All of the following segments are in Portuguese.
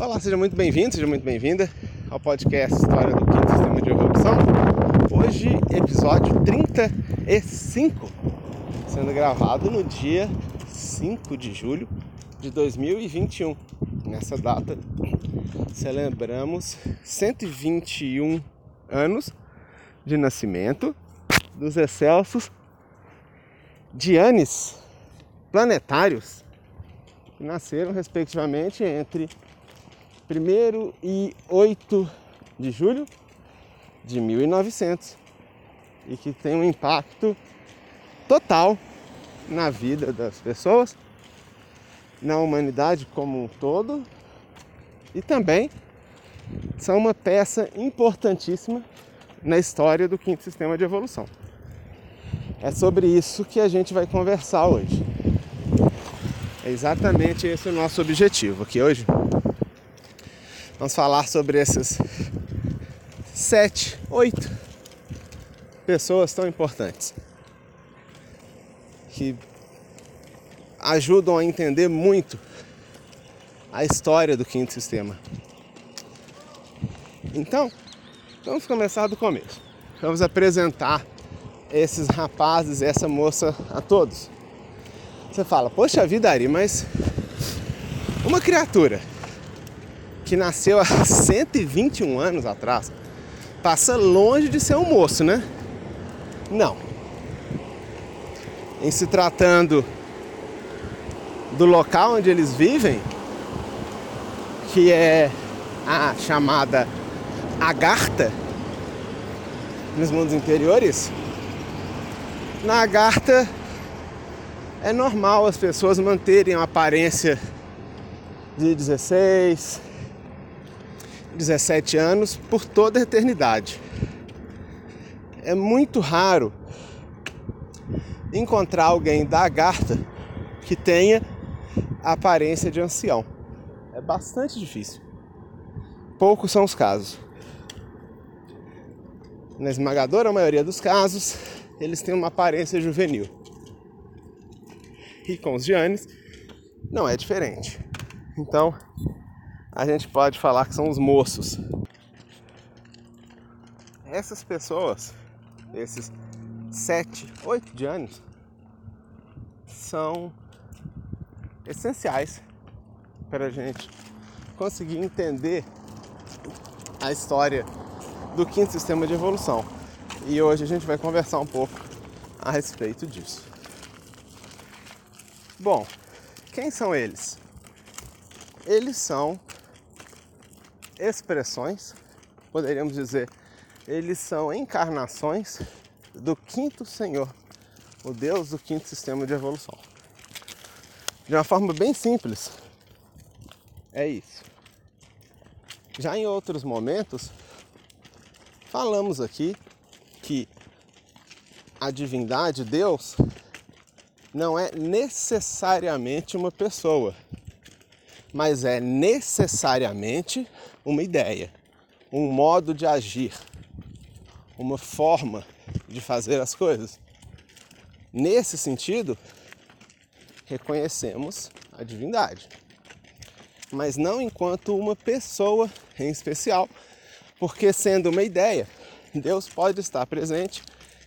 Olá, seja muito bem-vindo, seja muito bem-vinda ao podcast História do Quinto Sistema de Evolução. Hoje, episódio 35, sendo gravado no dia 5 de julho de 2021. Nessa data, celebramos 121 anos de nascimento dos excelsos Dianes planetários que nasceram respectivamente entre 1 e 8 de julho de 1900 e que tem um impacto total na vida das pessoas, na humanidade como um todo e também são uma peça importantíssima na história do quinto sistema de evolução. É sobre isso que a gente vai conversar hoje. É exatamente esse o nosso objetivo aqui hoje. Vamos falar sobre essas sete, oito pessoas tão importantes que ajudam a entender muito a história do quinto sistema. Então, vamos começar do começo. Vamos apresentar esses rapazes, essa moça a todos. Você fala, poxa vida, Ari, mas uma criatura que nasceu há 121 anos atrás, passa longe de ser um moço, né? Não. Em se tratando do local onde eles vivem, que é a chamada Agartha, nos mundos interiores, na Agartha é normal as pessoas manterem a aparência de 16, 17 anos por toda a eternidade. É muito raro encontrar alguém da Agartha que tenha a aparência de ancião. É bastante difícil. Poucos são os casos. Na esmagadora maioria dos casos, eles têm uma aparência juvenil. E com os Giannis não é diferente. Então, a gente pode falar que são os moços. Essas pessoas, esses sete, oito de anos, são essenciais para a gente conseguir entender a história do quinto sistema de evolução. E hoje a gente vai conversar um pouco a respeito disso. Bom, quem são eles? Eles são expressões, poderíamos dizer, eles são encarnações do quinto Senhor, o Deus do quinto sistema de evolução. De uma forma bem simples, é isso. Já em outros momentos, falamos aqui que a divindade, Deus, não é necessariamente uma pessoa, mas é necessariamente uma ideia, um modo de agir, uma forma de fazer as coisas. Nesse sentido, reconhecemos a divindade, mas não enquanto uma pessoa em especial, porque sendo uma ideia, Deus pode estar presente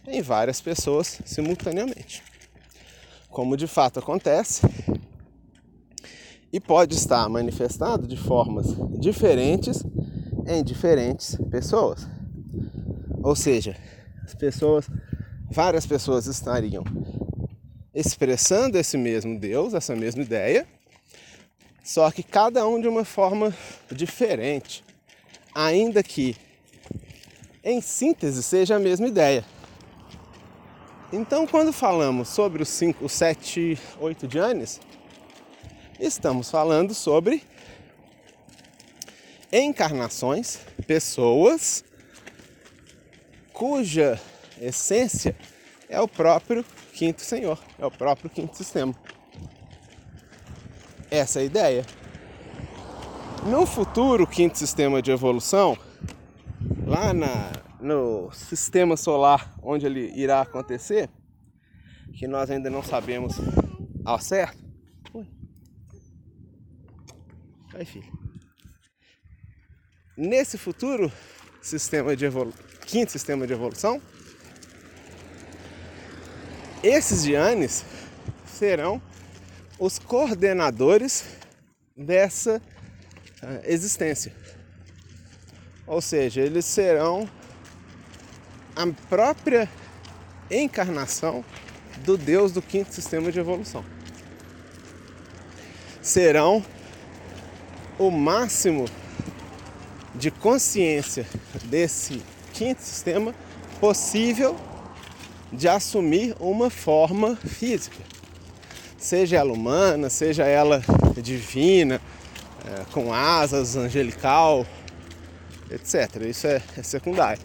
em várias pessoas simultaneamente. Como de fato acontece e pode estar manifestado de formas diferentes em diferentes pessoas. Ou seja, as pessoas, várias pessoas estariam expressando esse mesmo Deus, essa mesma ideia, só que cada um de uma forma diferente, ainda que em síntese seja a mesma ideia. Então, quando falamos sobre os 5, os 7, 8 Janes, estamos falando sobre encarnações, pessoas cuja essência é o próprio quinto senhor, é o próprio quinto sistema. Essa é a ideia. No futuro quinto sistema de evolução, lá na, no sistema solar onde ele irá acontecer, que nós ainda não sabemos ao certo, Aí, filho. nesse futuro sistema de quinto sistema de evolução, esses Dianes serão os coordenadores dessa uh, existência. Ou seja, eles serão a própria encarnação do Deus do quinto sistema de evolução. Serão o máximo de consciência desse quinto sistema possível de assumir uma forma física, seja ela humana, seja ela divina, é, com asas, angelical, etc. Isso é, é secundário.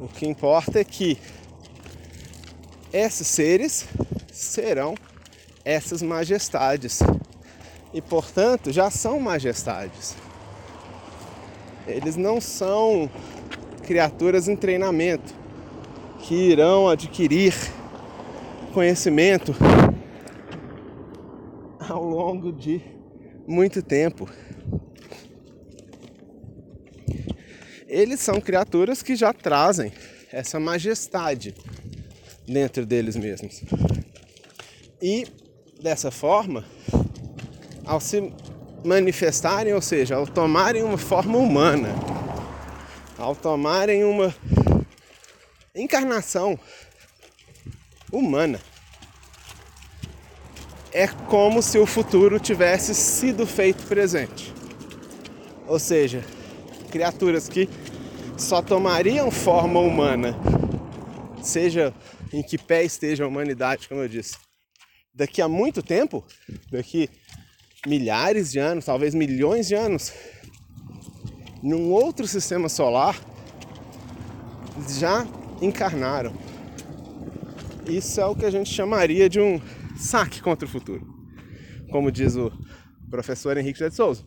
O que importa é que esses seres serão essas majestades e, portanto, já são majestades. Eles não são criaturas em treinamento que irão adquirir conhecimento ao longo de muito tempo. Eles são criaturas que já trazem essa majestade dentro deles mesmos. E dessa forma, ao se manifestarem, ou seja, ao tomarem uma forma humana, ao tomarem uma encarnação humana, é como se o futuro tivesse sido feito presente. Ou seja, criaturas que só tomariam forma humana, seja em que pé esteja a humanidade, como eu disse, daqui a muito tempo, daqui milhares de anos, talvez milhões de anos, num outro sistema solar, já encarnaram. Isso é o que a gente chamaria de um saque contra o futuro, como diz o professor Henrique de Souza.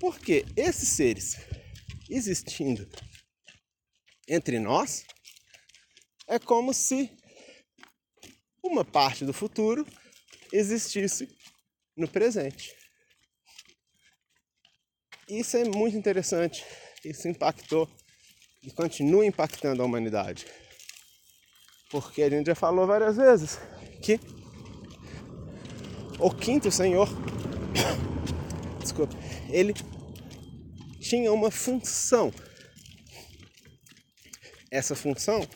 Porque esses seres existindo entre nós é como se uma parte do futuro existisse no presente. Isso é muito interessante. Isso impactou e continua impactando a humanidade. Porque a gente já falou várias vezes que o quinto Senhor, desculpa, ele tinha uma função. Essa função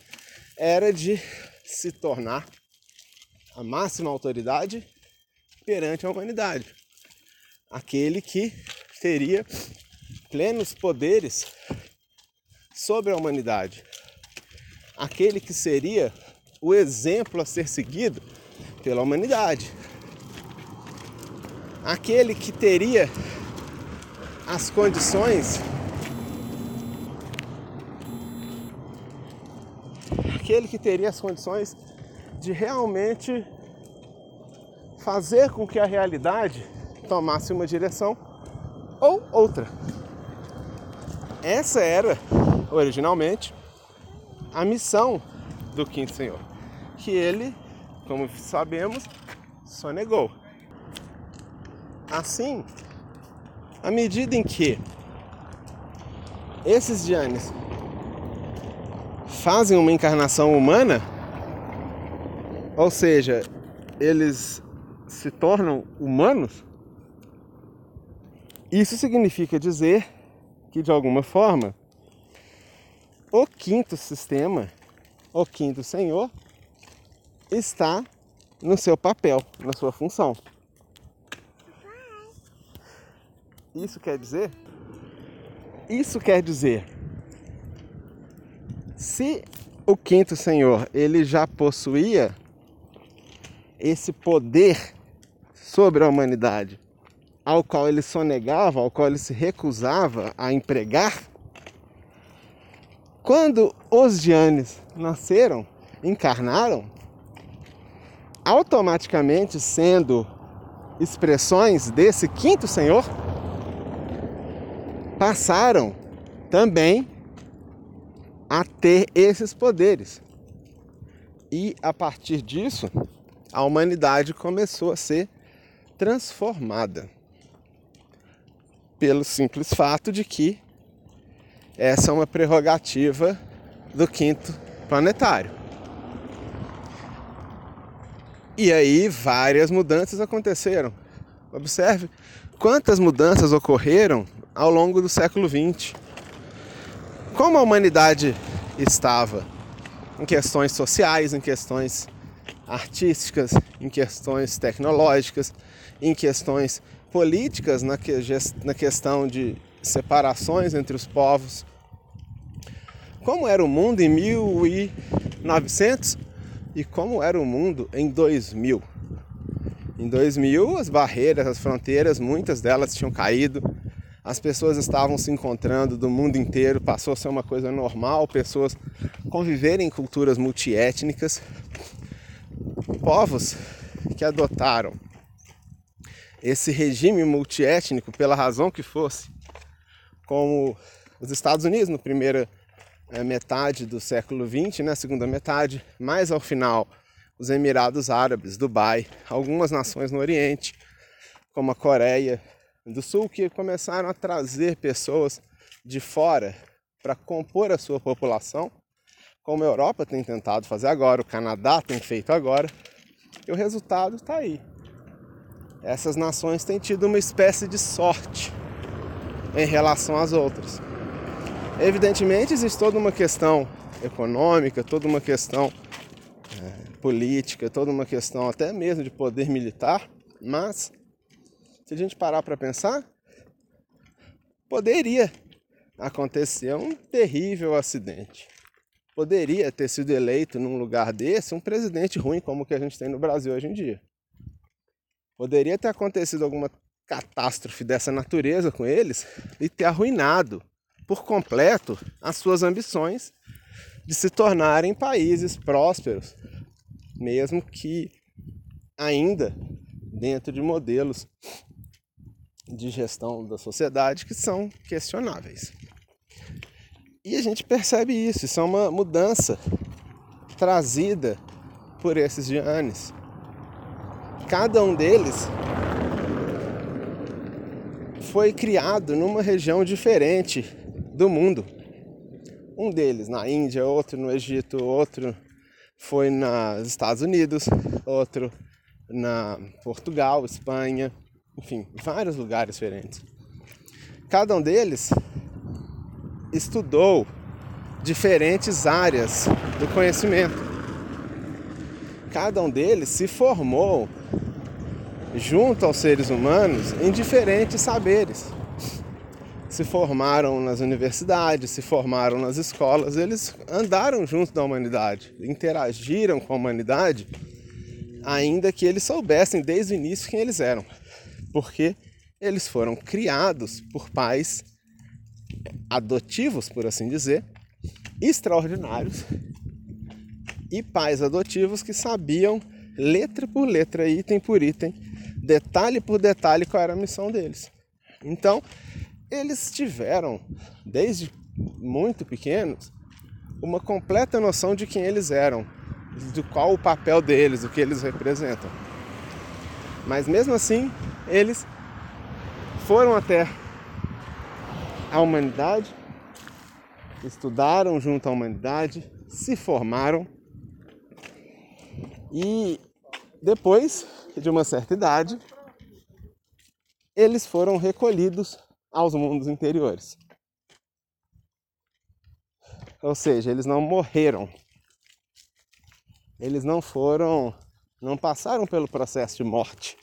era de se tornar a máxima autoridade perante a humanidade. Aquele que teria plenos poderes sobre a humanidade. Aquele que seria o exemplo a ser seguido pela humanidade. Aquele que teria as condições aquele que teria as condições de realmente fazer com que a realidade tomasse uma direção ou outra. Essa era, originalmente, a missão do Quinto Senhor, que ele, como sabemos, só negou. Assim, à medida em que esses Dianes fazem uma encarnação humana, ou seja, eles se tornam humanos, isso significa dizer que de alguma forma o quinto sistema, o quinto senhor, está no seu papel, na sua função. Isso quer dizer? Isso quer dizer se o quinto senhor ele já possuía esse poder sobre a humanidade, ao qual ele sonegava, ao qual ele se recusava a empregar, quando os Dianes nasceram, encarnaram, automaticamente sendo expressões desse quinto senhor, passaram também a ter esses poderes. E a partir disso, a humanidade começou a ser transformada. Pelo simples fato de que essa é uma prerrogativa do quinto planetário. E aí várias mudanças aconteceram. Observe quantas mudanças ocorreram ao longo do século XX. Como a humanidade estava em questões sociais, em questões artísticas, em questões tecnológicas, em questões políticas, na, que, na questão de separações entre os povos. Como era o mundo em 1900 e como era o mundo em 2000. Em 2000, as barreiras, as fronteiras, muitas delas tinham caído. As pessoas estavam se encontrando do mundo inteiro, passou a ser uma coisa normal, pessoas conviverem em culturas multiétnicas. Povos que adotaram esse regime multiétnico, pela razão que fosse, como os Estados Unidos no primeiro é, metade do século XX, né, segunda metade, mais ao final os Emirados Árabes, Dubai, algumas nações no Oriente, como a Coreia do Sul, que começaram a trazer pessoas de fora para compor a sua população, como a Europa tem tentado fazer agora, o Canadá tem feito agora, e o resultado está aí. Essas nações têm tido uma espécie de sorte em relação às outras. Evidentemente, existe toda uma questão econômica, toda uma questão é, política, toda uma questão até mesmo de poder militar, mas se a gente parar para pensar, poderia acontecer um terrível acidente. Poderia ter sido eleito num lugar desse um presidente ruim como o que a gente tem no Brasil hoje em dia. Poderia ter acontecido alguma catástrofe dessa natureza com eles e ter arruinado por completo as suas ambições de se tornarem países prósperos, mesmo que ainda dentro de modelos de gestão da sociedade que são questionáveis. E a gente percebe isso, isso é uma mudança trazida por esses Giannis. Cada um deles foi criado numa região diferente do mundo. Um deles na Índia, outro no Egito, outro foi nos Estados Unidos, outro na Portugal, Espanha, enfim, vários lugares diferentes. Cada um deles estudou diferentes áreas do conhecimento. Cada um deles se formou junto aos seres humanos em diferentes saberes. Se formaram nas universidades, se formaram nas escolas, eles andaram junto da humanidade, interagiram com a humanidade, ainda que eles soubessem desde o início quem eles eram, porque eles foram criados por pais adotivos, por assim dizer, extraordinários, e pais adotivos que sabiam letra por letra, item por item, detalhe por detalhe qual era a missão deles. Então, eles tiveram, desde muito pequenos, uma completa noção de quem eles eram, de qual o papel deles, o que eles representam. Mas mesmo assim, eles foram até a humanidade, estudaram junto à humanidade, se formaram e depois de uma certa idade, eles foram recolhidos aos mundos interiores. Ou seja, eles não morreram. Eles não foram, não passaram pelo processo de morte.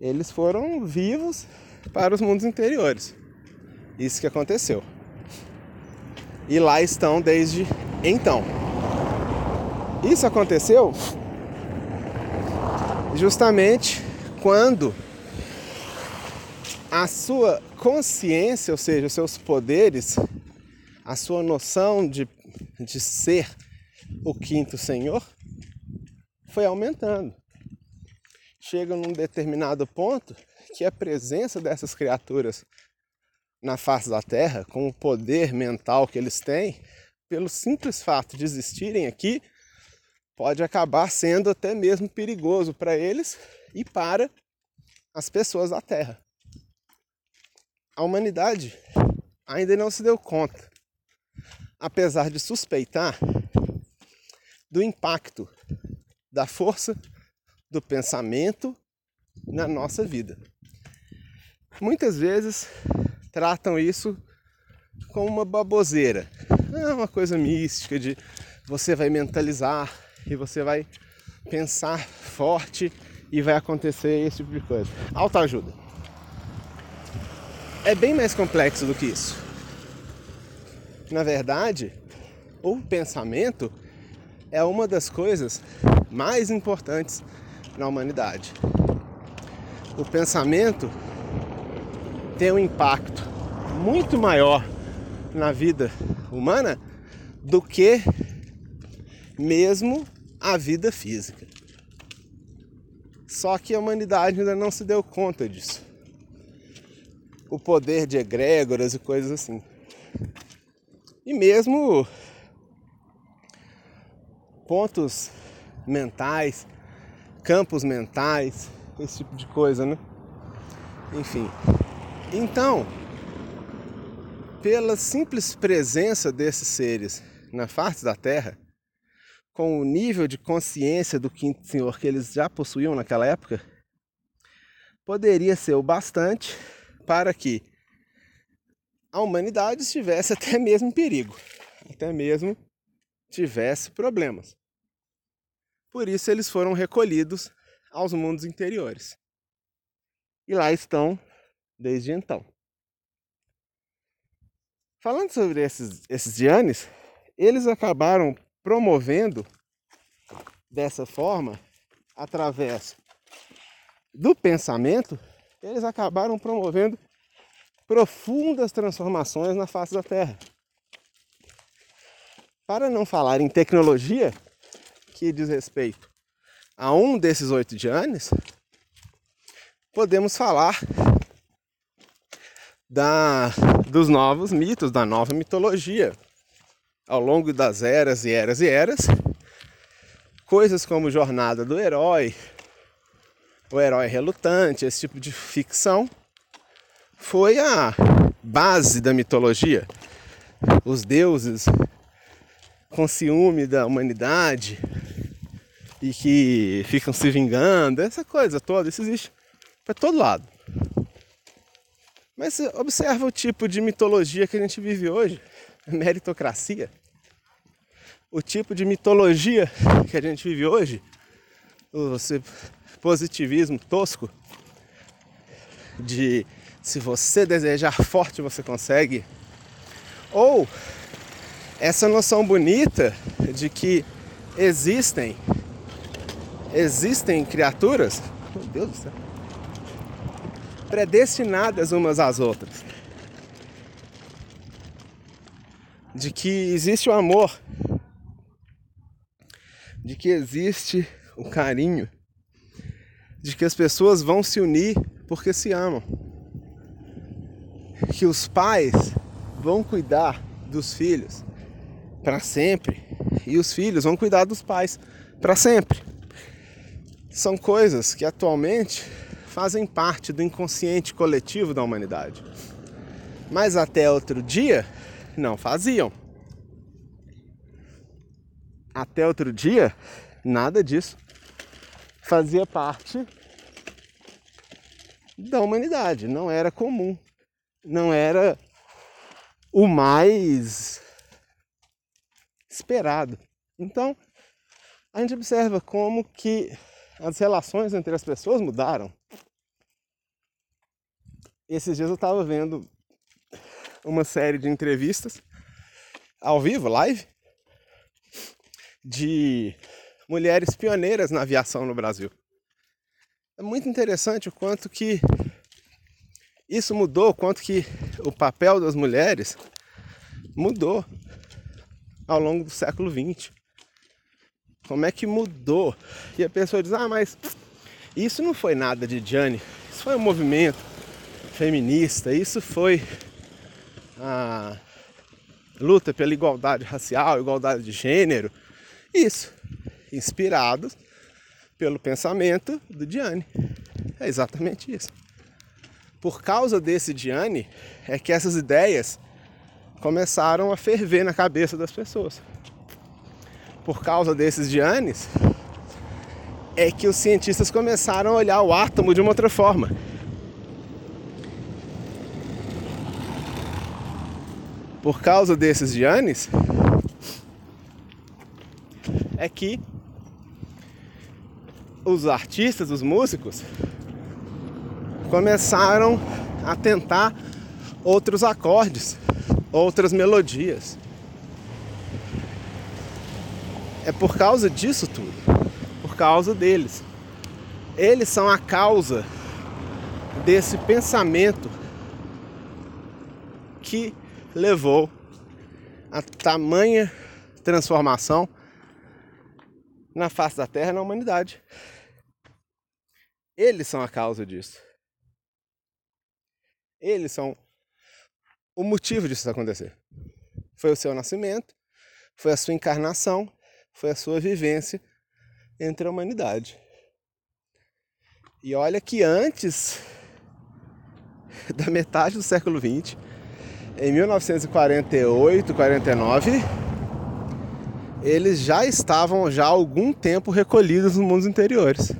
Eles foram vivos para os mundos interiores. Isso que aconteceu. E lá estão desde então. Isso aconteceu justamente quando a sua consciência, ou seja, os seus poderes, a sua noção de, de ser o quinto Senhor, foi aumentando. Chega num determinado ponto que a presença dessas criaturas na face da Terra, com o poder mental que eles têm, pelo simples fato de existirem aqui, pode acabar sendo até mesmo perigoso para eles e para as pessoas da Terra a humanidade ainda não se deu conta, apesar de suspeitar do impacto da força do pensamento na nossa vida. Muitas vezes tratam isso como uma baboseira, é uma coisa mística de você vai mentalizar e você vai pensar forte e vai acontecer esse tipo de coisa. Autoajuda. É bem mais complexo do que isso. Na verdade, o pensamento é uma das coisas mais importantes na humanidade. O pensamento tem um impacto muito maior na vida humana do que mesmo a vida física. Só que a humanidade ainda não se deu conta disso. O poder de egrégoras e coisas assim. E mesmo pontos mentais, campos mentais, esse tipo de coisa, né? Enfim. Então, pela simples presença desses seres na face da Terra, com o nível de consciência do quinto senhor que eles já possuíam naquela época, poderia ser o bastante para que a humanidade estivesse até mesmo em perigo, até mesmo tivesse problemas. Por isso eles foram recolhidos aos mundos interiores. E lá estão desde então. Falando sobre esses, esses Dianes, eles acabaram promovendo dessa forma, através do pensamento, eles acabaram promovendo profundas transformações na face da Terra. Para não falar em tecnologia, que diz respeito a um desses oito Dianes, podemos falar da, dos novos mitos, da nova mitologia, ao longo das eras e eras e eras, coisas como Jornada do Herói, o Herói Relutante, esse tipo de ficção, foi a base da mitologia. Os deuses com ciúme da humanidade e que ficam se vingando, essa coisa toda, isso existe para todo lado. Mas observa o tipo de mitologia que a gente vive hoje meritocracia, o tipo de mitologia que a gente vive hoje, o positivismo tosco, de se você desejar forte você consegue, ou essa noção bonita de que existem existem criaturas, meu Deus do céu, predestinadas umas às outras. De que existe o amor, de que existe o carinho, de que as pessoas vão se unir porque se amam, que os pais vão cuidar dos filhos para sempre e os filhos vão cuidar dos pais para sempre. São coisas que atualmente fazem parte do inconsciente coletivo da humanidade. Mas até outro dia, não faziam. Até outro dia, nada disso fazia parte da humanidade, não era comum, não era o mais esperado. Então, a gente observa como que as relações entre as pessoas mudaram. Esses dias eu estava vendo uma série de entrevistas ao vivo, live, de mulheres pioneiras na aviação no Brasil. É muito interessante o quanto que isso mudou, o quanto que o papel das mulheres mudou ao longo do século XX. Como é que mudou? E a pessoa diz: Ah, mas isso não foi nada de Gianni, isso foi um movimento feminista, isso foi a luta pela igualdade racial, igualdade de gênero. Isso, inspirados pelo pensamento do Diane. É exatamente isso. Por causa desse Diane, é que essas ideias começaram a ferver na cabeça das pessoas. Por causa desses Giannis, é que os cientistas começaram a olhar o átomo de uma outra forma. Por causa desses Giannis, é que os artistas, os músicos, começaram a tentar outros acordes, outras melodias. É por causa disso tudo, por causa deles. Eles são a causa desse pensamento que levou a tamanha transformação na face da Terra na humanidade. Eles são a causa disso. Eles são o motivo disso acontecer. Foi o seu nascimento, foi a sua encarnação, foi a sua vivência entre a humanidade. E olha que antes da metade do século XX, em 1948, 49, eles já estavam já há algum tempo recolhidos nos mundos interiores.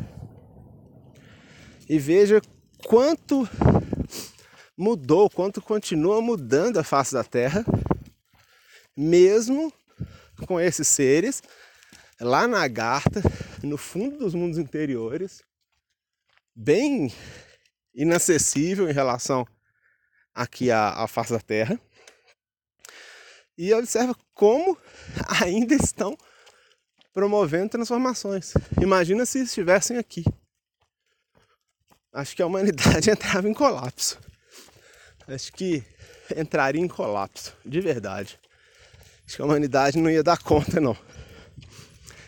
E veja quanto mudou, quanto continua mudando a face da Terra, mesmo com esses seres lá na Agartha, no fundo dos mundos interiores, bem inacessível em relação aqui à, à face da Terra. E observa como ainda estão promovendo transformações. Imagina se estivessem aqui. Acho que a humanidade entrava em colapso acho que entraria em colapso, de verdade. Acho que a humanidade não ia dar conta não.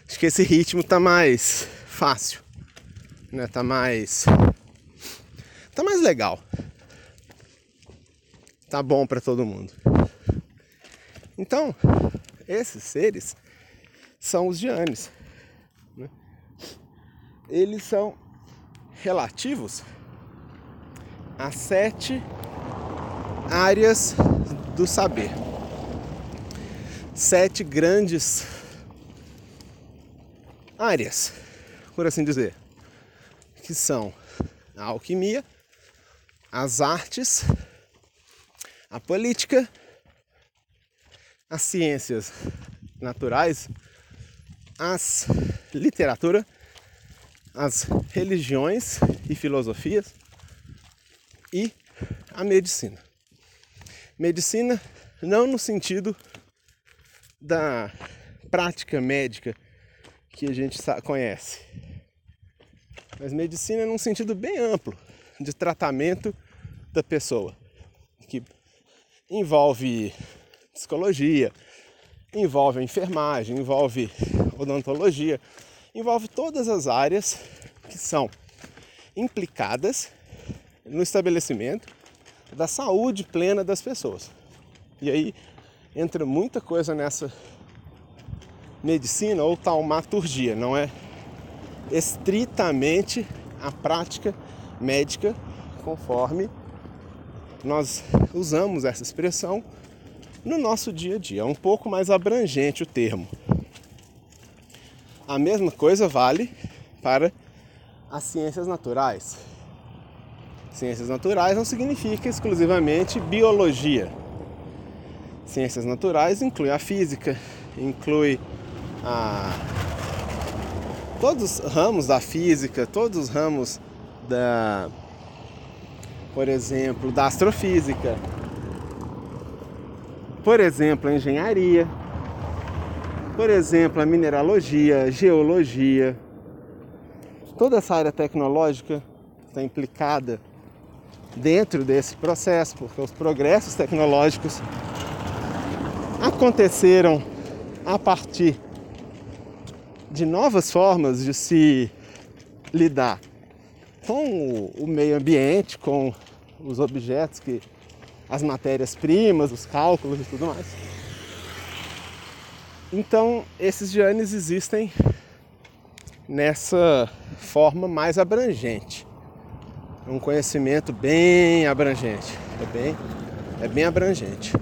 Acho que esse ritmo tá mais fácil, né? Tá mais tá mais legal. Tá bom para todo mundo. Então, esses seres são os Giannis. Né? Eles são relativos a sete áreas do saber. Sete grandes áreas, por assim dizer, que são a alquimia, as artes, a política, as ciências naturais, as literatura, as religiões e filosofias e a medicina. Medicina não no sentido da prática médica que a gente conhece, mas medicina num sentido bem amplo de tratamento da pessoa, envolve psicologia, envolve enfermagem, envolve odontologia, envolve todas as áreas que são implicadas no estabelecimento da saúde plena das pessoas. E aí entra muita coisa nessa medicina ou taumaturgia, não é estritamente a prática médica conforme nós usamos essa expressão no nosso dia a dia. É um pouco mais abrangente o termo. A mesma coisa vale para as ciências naturais. Ciências naturais não significa exclusivamente biologia. Ciências naturais inclui a física, inclui a todos os ramos da física, todos os ramos da por exemplo, da astrofísica. Por exemplo, a engenharia. Por exemplo, a mineralogia, geologia. Toda essa área tecnológica está implicada dentro desse processo, porque os progressos tecnológicos aconteceram a partir de novas formas de se lidar com o meio ambiente, com os objetos que as matérias-primas, os cálculos e tudo mais. Então, esses genes existem nessa forma mais abrangente um conhecimento bem abrangente. É bem, é bem abrangente.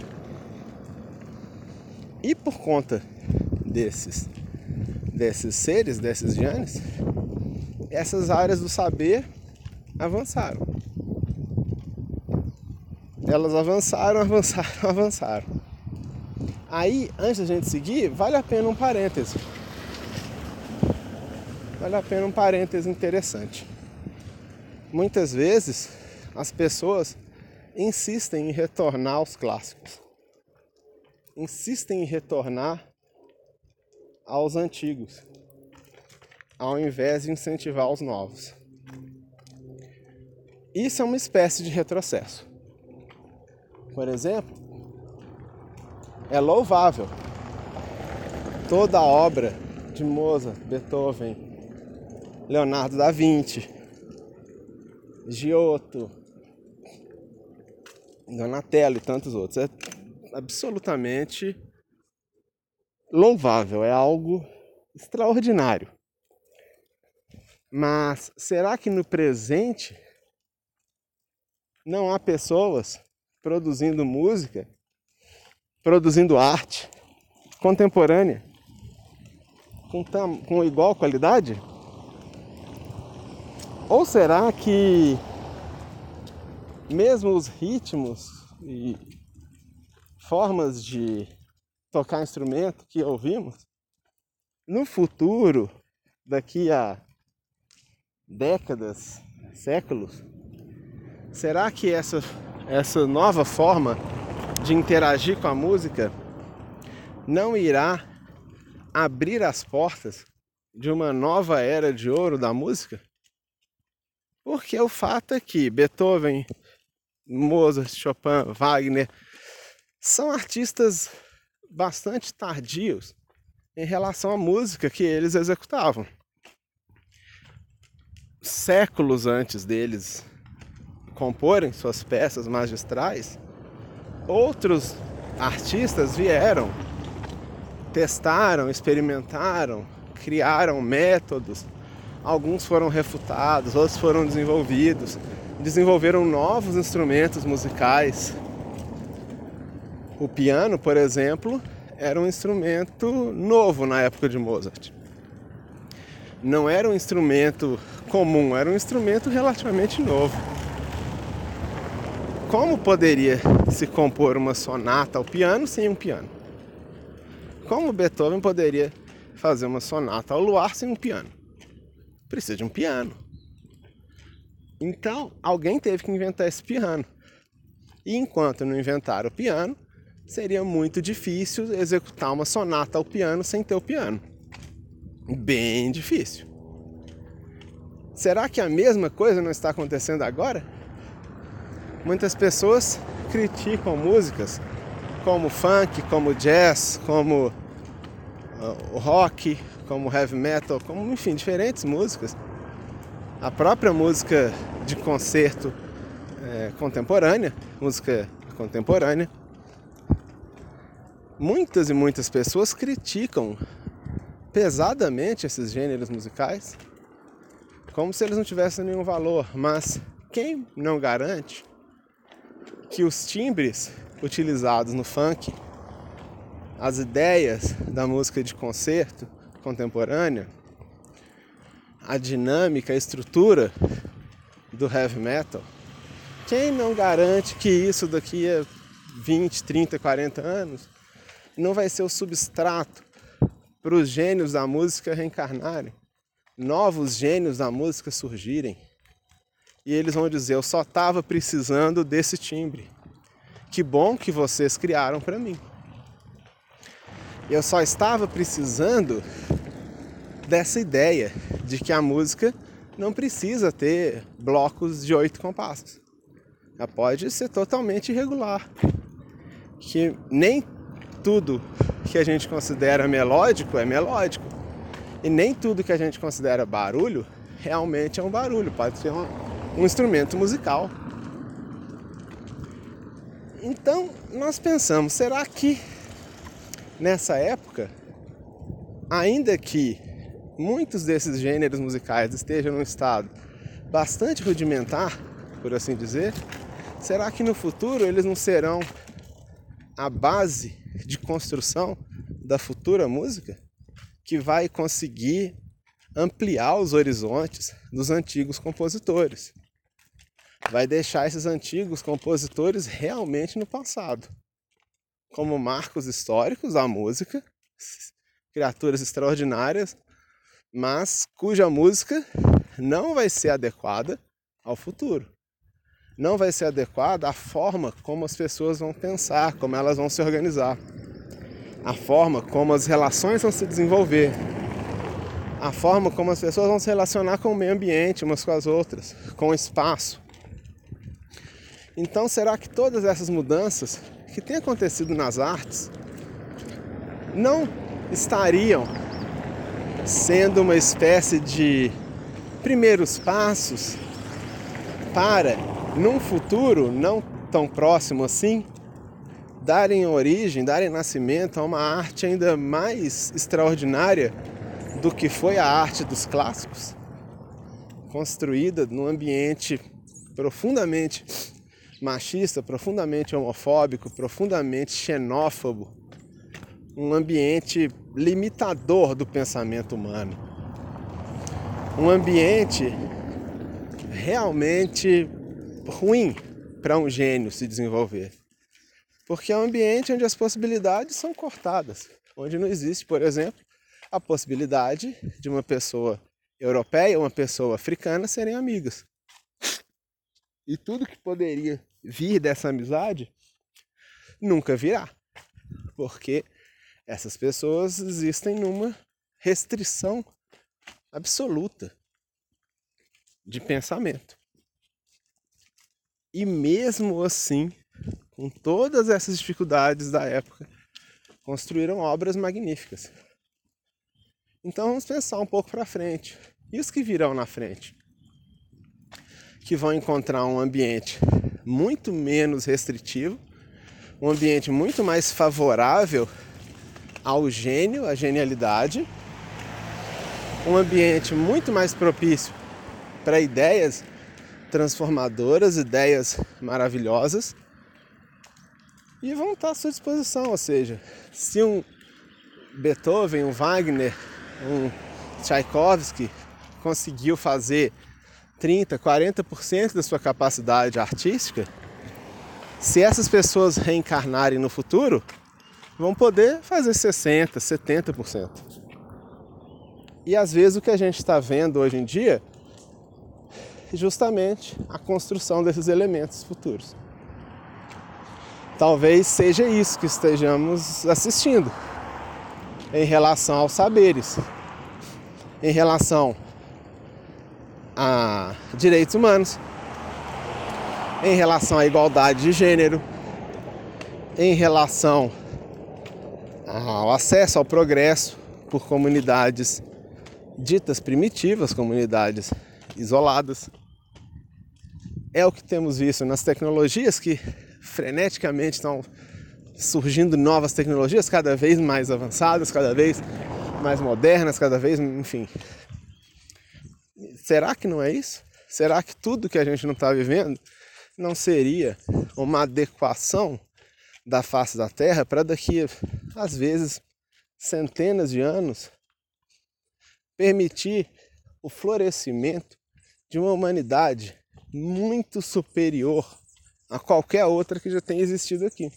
E por conta desses, desses seres, desses genes, essas áreas do saber avançaram. Elas avançaram, avançaram, avançaram. Aí, antes da gente seguir, vale a pena um parêntese. Vale a pena um parêntese interessante. Muitas vezes as pessoas insistem em retornar aos clássicos. Insistem em retornar aos antigos, ao invés de incentivar os novos. Isso é uma espécie de retrocesso. Por exemplo, é louvável toda a obra de Mozart, Beethoven, Leonardo da Vinci, Giotto, Donatello e tantos outros. É absolutamente louvável, é algo extraordinário. Mas será que no presente não há pessoas produzindo música, produzindo arte contemporânea com, com igual qualidade? Ou será que mesmo os ritmos e formas de tocar instrumento que ouvimos, no futuro, daqui a décadas, séculos, será que essa, essa nova forma de interagir com a música não irá abrir as portas de uma nova era de ouro da música? Porque o fato é que Beethoven, Mozart, Chopin, Wagner são artistas bastante tardios em relação à música que eles executavam. Séculos antes deles comporem suas peças magistrais, outros artistas vieram, testaram, experimentaram, criaram métodos Alguns foram refutados, outros foram desenvolvidos. Desenvolveram novos instrumentos musicais. O piano, por exemplo, era um instrumento novo na época de Mozart. Não era um instrumento comum, era um instrumento relativamente novo. Como poderia se compor uma sonata ao piano sem um piano? Como Beethoven poderia fazer uma sonata ao luar sem um piano? precisa de um piano. Então, alguém teve que inventar esse piano. E enquanto não inventaram o piano, seria muito difícil executar uma sonata ao piano sem ter o piano. Bem difícil. Será que a mesma coisa não está acontecendo agora? Muitas pessoas criticam músicas como funk, como jazz, como uh, rock, como heavy metal, como enfim, diferentes músicas. A própria música de concerto é, contemporânea, música contemporânea, muitas e muitas pessoas criticam pesadamente esses gêneros musicais, como se eles não tivessem nenhum valor. Mas quem não garante que os timbres utilizados no funk, as ideias da música de concerto, contemporânea, a dinâmica, a estrutura do heavy metal, quem não garante que isso daqui a 20, 30, 40 anos não vai ser o substrato para os gênios da música reencarnarem, novos gênios da música surgirem? E eles vão dizer: Eu só estava precisando desse timbre. Que bom que vocês criaram para mim. Eu só estava precisando dessa ideia de que a música não precisa ter blocos de oito compassos. Ela pode ser totalmente irregular. Que nem tudo que a gente considera melódico é melódico. E nem tudo que a gente considera barulho realmente é um barulho, pode ser um, um instrumento musical. Então nós pensamos, será que nessa época, ainda que muitos desses gêneros musicais estejam num estado bastante rudimentar, por assim dizer, será que no futuro eles não serão a base de construção da futura música que vai conseguir ampliar os horizontes dos antigos compositores. Vai deixar esses antigos compositores realmente no passado, como marcos históricos da música, criaturas extraordinárias, mas cuja música não vai ser adequada ao futuro. Não vai ser adequada à forma como as pessoas vão pensar, como elas vão se organizar, a forma como as relações vão se desenvolver, a forma como as pessoas vão se relacionar com o meio ambiente umas com as outras, com o espaço. Então, será que todas essas mudanças que têm acontecido nas artes não estariam sendo uma espécie de primeiros passos para, num futuro não tão próximo assim, darem origem, darem nascimento a uma arte ainda mais extraordinária do que foi a arte dos clássicos, construída num ambiente profundamente machista, profundamente homofóbico, profundamente xenófobo, um ambiente limitador do pensamento humano. Um ambiente realmente ruim para um gênio se desenvolver. Porque é um ambiente onde as possibilidades são cortadas, onde não existe, por exemplo, a possibilidade de uma pessoa europeia e uma pessoa africana serem amigas. E tudo que poderia vir dessa amizade nunca virá. Porque essas pessoas existem numa restrição absoluta de pensamento. E mesmo assim, com todas essas dificuldades da época, construíram obras magníficas. Então vamos pensar um pouco para frente. E os que virão na frente? Que vão encontrar um ambiente muito menos restritivo, um ambiente muito mais favorável ao gênio, à genialidade, um ambiente muito mais propício para ideias transformadoras, ideias maravilhosas e vão estar à sua disposição. Ou seja, se um Beethoven, um Wagner, um Tchaikovsky conseguiu fazer 30, 40% da sua capacidade artística, se essas pessoas reencarnarem no futuro, vão poder fazer 60%, 70%. E às vezes o que a gente está vendo hoje em dia é justamente a construção desses elementos futuros. Talvez seja isso que estejamos assistindo em relação aos saberes, em relação a direitos humanos, em relação à igualdade de gênero, em relação ao acesso ao progresso por comunidades ditas primitivas, comunidades isoladas. É o que temos visto nas tecnologias que freneticamente estão surgindo novas tecnologias cada vez mais avançadas, cada vez mais modernas, cada vez, enfim. Será que não é isso? Será que tudo que a gente não está vivendo não seria uma adequação da face da Terra para daqui, às vezes, centenas de anos, permitir o florescimento de uma humanidade muito superior a qualquer outra que já tenha existido aqui.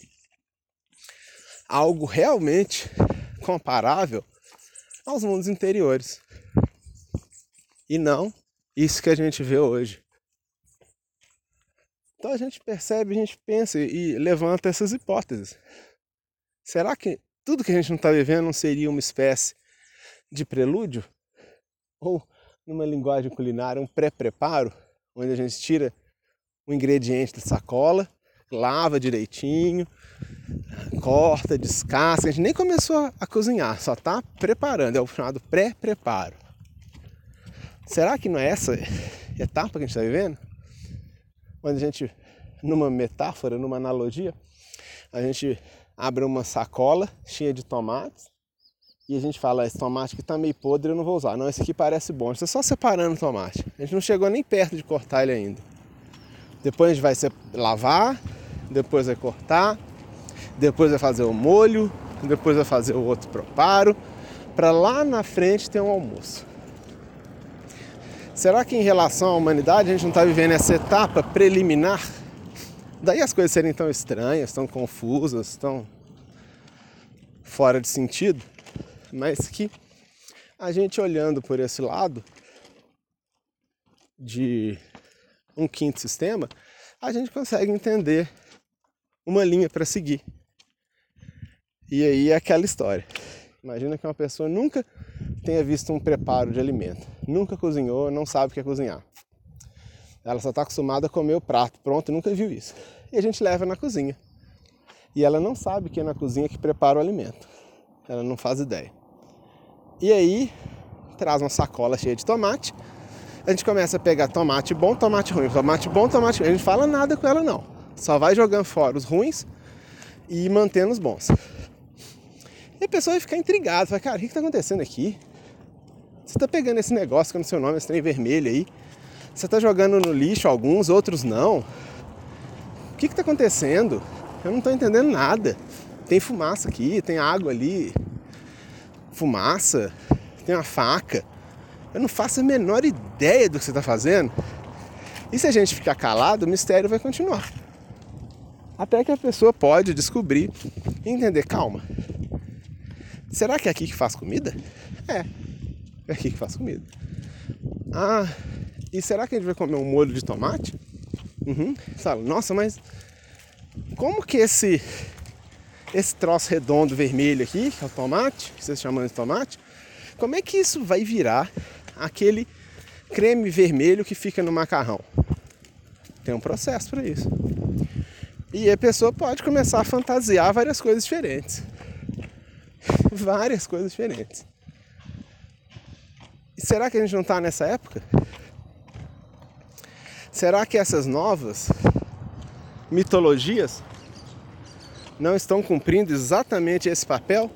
Algo realmente comparável aos mundos interiores. E não isso que a gente vê hoje. Então a gente percebe, a gente pensa e levanta essas hipóteses. Será que tudo que a gente não está vivendo não seria uma espécie de prelúdio? Ou, numa linguagem culinária, um pré-preparo, onde a gente tira o ingrediente da sacola, lava direitinho, corta, descasca. A gente nem começou a cozinhar, só está preparando, é o chamado pré-preparo. Será que não é essa etapa que a gente está vivendo? onde a gente, numa metáfora, numa analogia, a gente abre uma sacola cheia de tomates e a gente fala, esse tomate aqui tá meio podre, eu não vou usar. Não, esse aqui parece bom. Você só separando o tomate. A gente não chegou nem perto de cortar ele ainda. Depois a gente vai lavar, depois vai cortar, depois vai fazer o molho, depois vai fazer o outro preparo, para lá na frente ter um almoço. Será que em relação à humanidade a gente não está vivendo essa etapa preliminar? Daí as coisas serem tão estranhas, tão confusas, tão fora de sentido, mas que a gente olhando por esse lado de um quinto sistema, a gente consegue entender uma linha para seguir. E aí é aquela história. Imagina que uma pessoa nunca tenha visto um preparo de alimento, nunca cozinhou, não sabe o que é cozinhar. Ela só está acostumada a comer o prato pronto, nunca viu isso. E a gente leva na cozinha. E ela não sabe que é na cozinha que prepara o alimento. Ela não faz ideia. E aí traz uma sacola cheia de tomate. A gente começa a pegar tomate bom, tomate ruim, tomate bom, tomate ruim. A gente fala nada com ela não. Só vai jogando fora os ruins e mantendo os bons. E a pessoa vai ficar intrigada, vai, cara, o que está acontecendo aqui? Você está pegando esse negócio que é no seu nome, esse trem vermelho aí, você está jogando no lixo alguns, outros não. O que está acontecendo? Eu não estou entendendo nada. Tem fumaça aqui, tem água ali, fumaça, tem uma faca. Eu não faço a menor ideia do que você está fazendo. E se a gente ficar calado, o mistério vai continuar. Até que a pessoa pode descobrir e entender, calma, Será que é aqui que faz comida? É, é aqui que faz comida. Ah, e será que a gente vai comer um molho de tomate? Uhum. Fala, nossa, mas como que esse esse troço redondo vermelho aqui, que é o tomate, que vocês chamam de tomate, como é que isso vai virar aquele creme vermelho que fica no macarrão? Tem um processo para isso. E a pessoa pode começar a fantasiar várias coisas diferentes. várias coisas diferentes. E será que a gente não está nessa época? Será que essas novas mitologias não estão cumprindo exatamente esse papel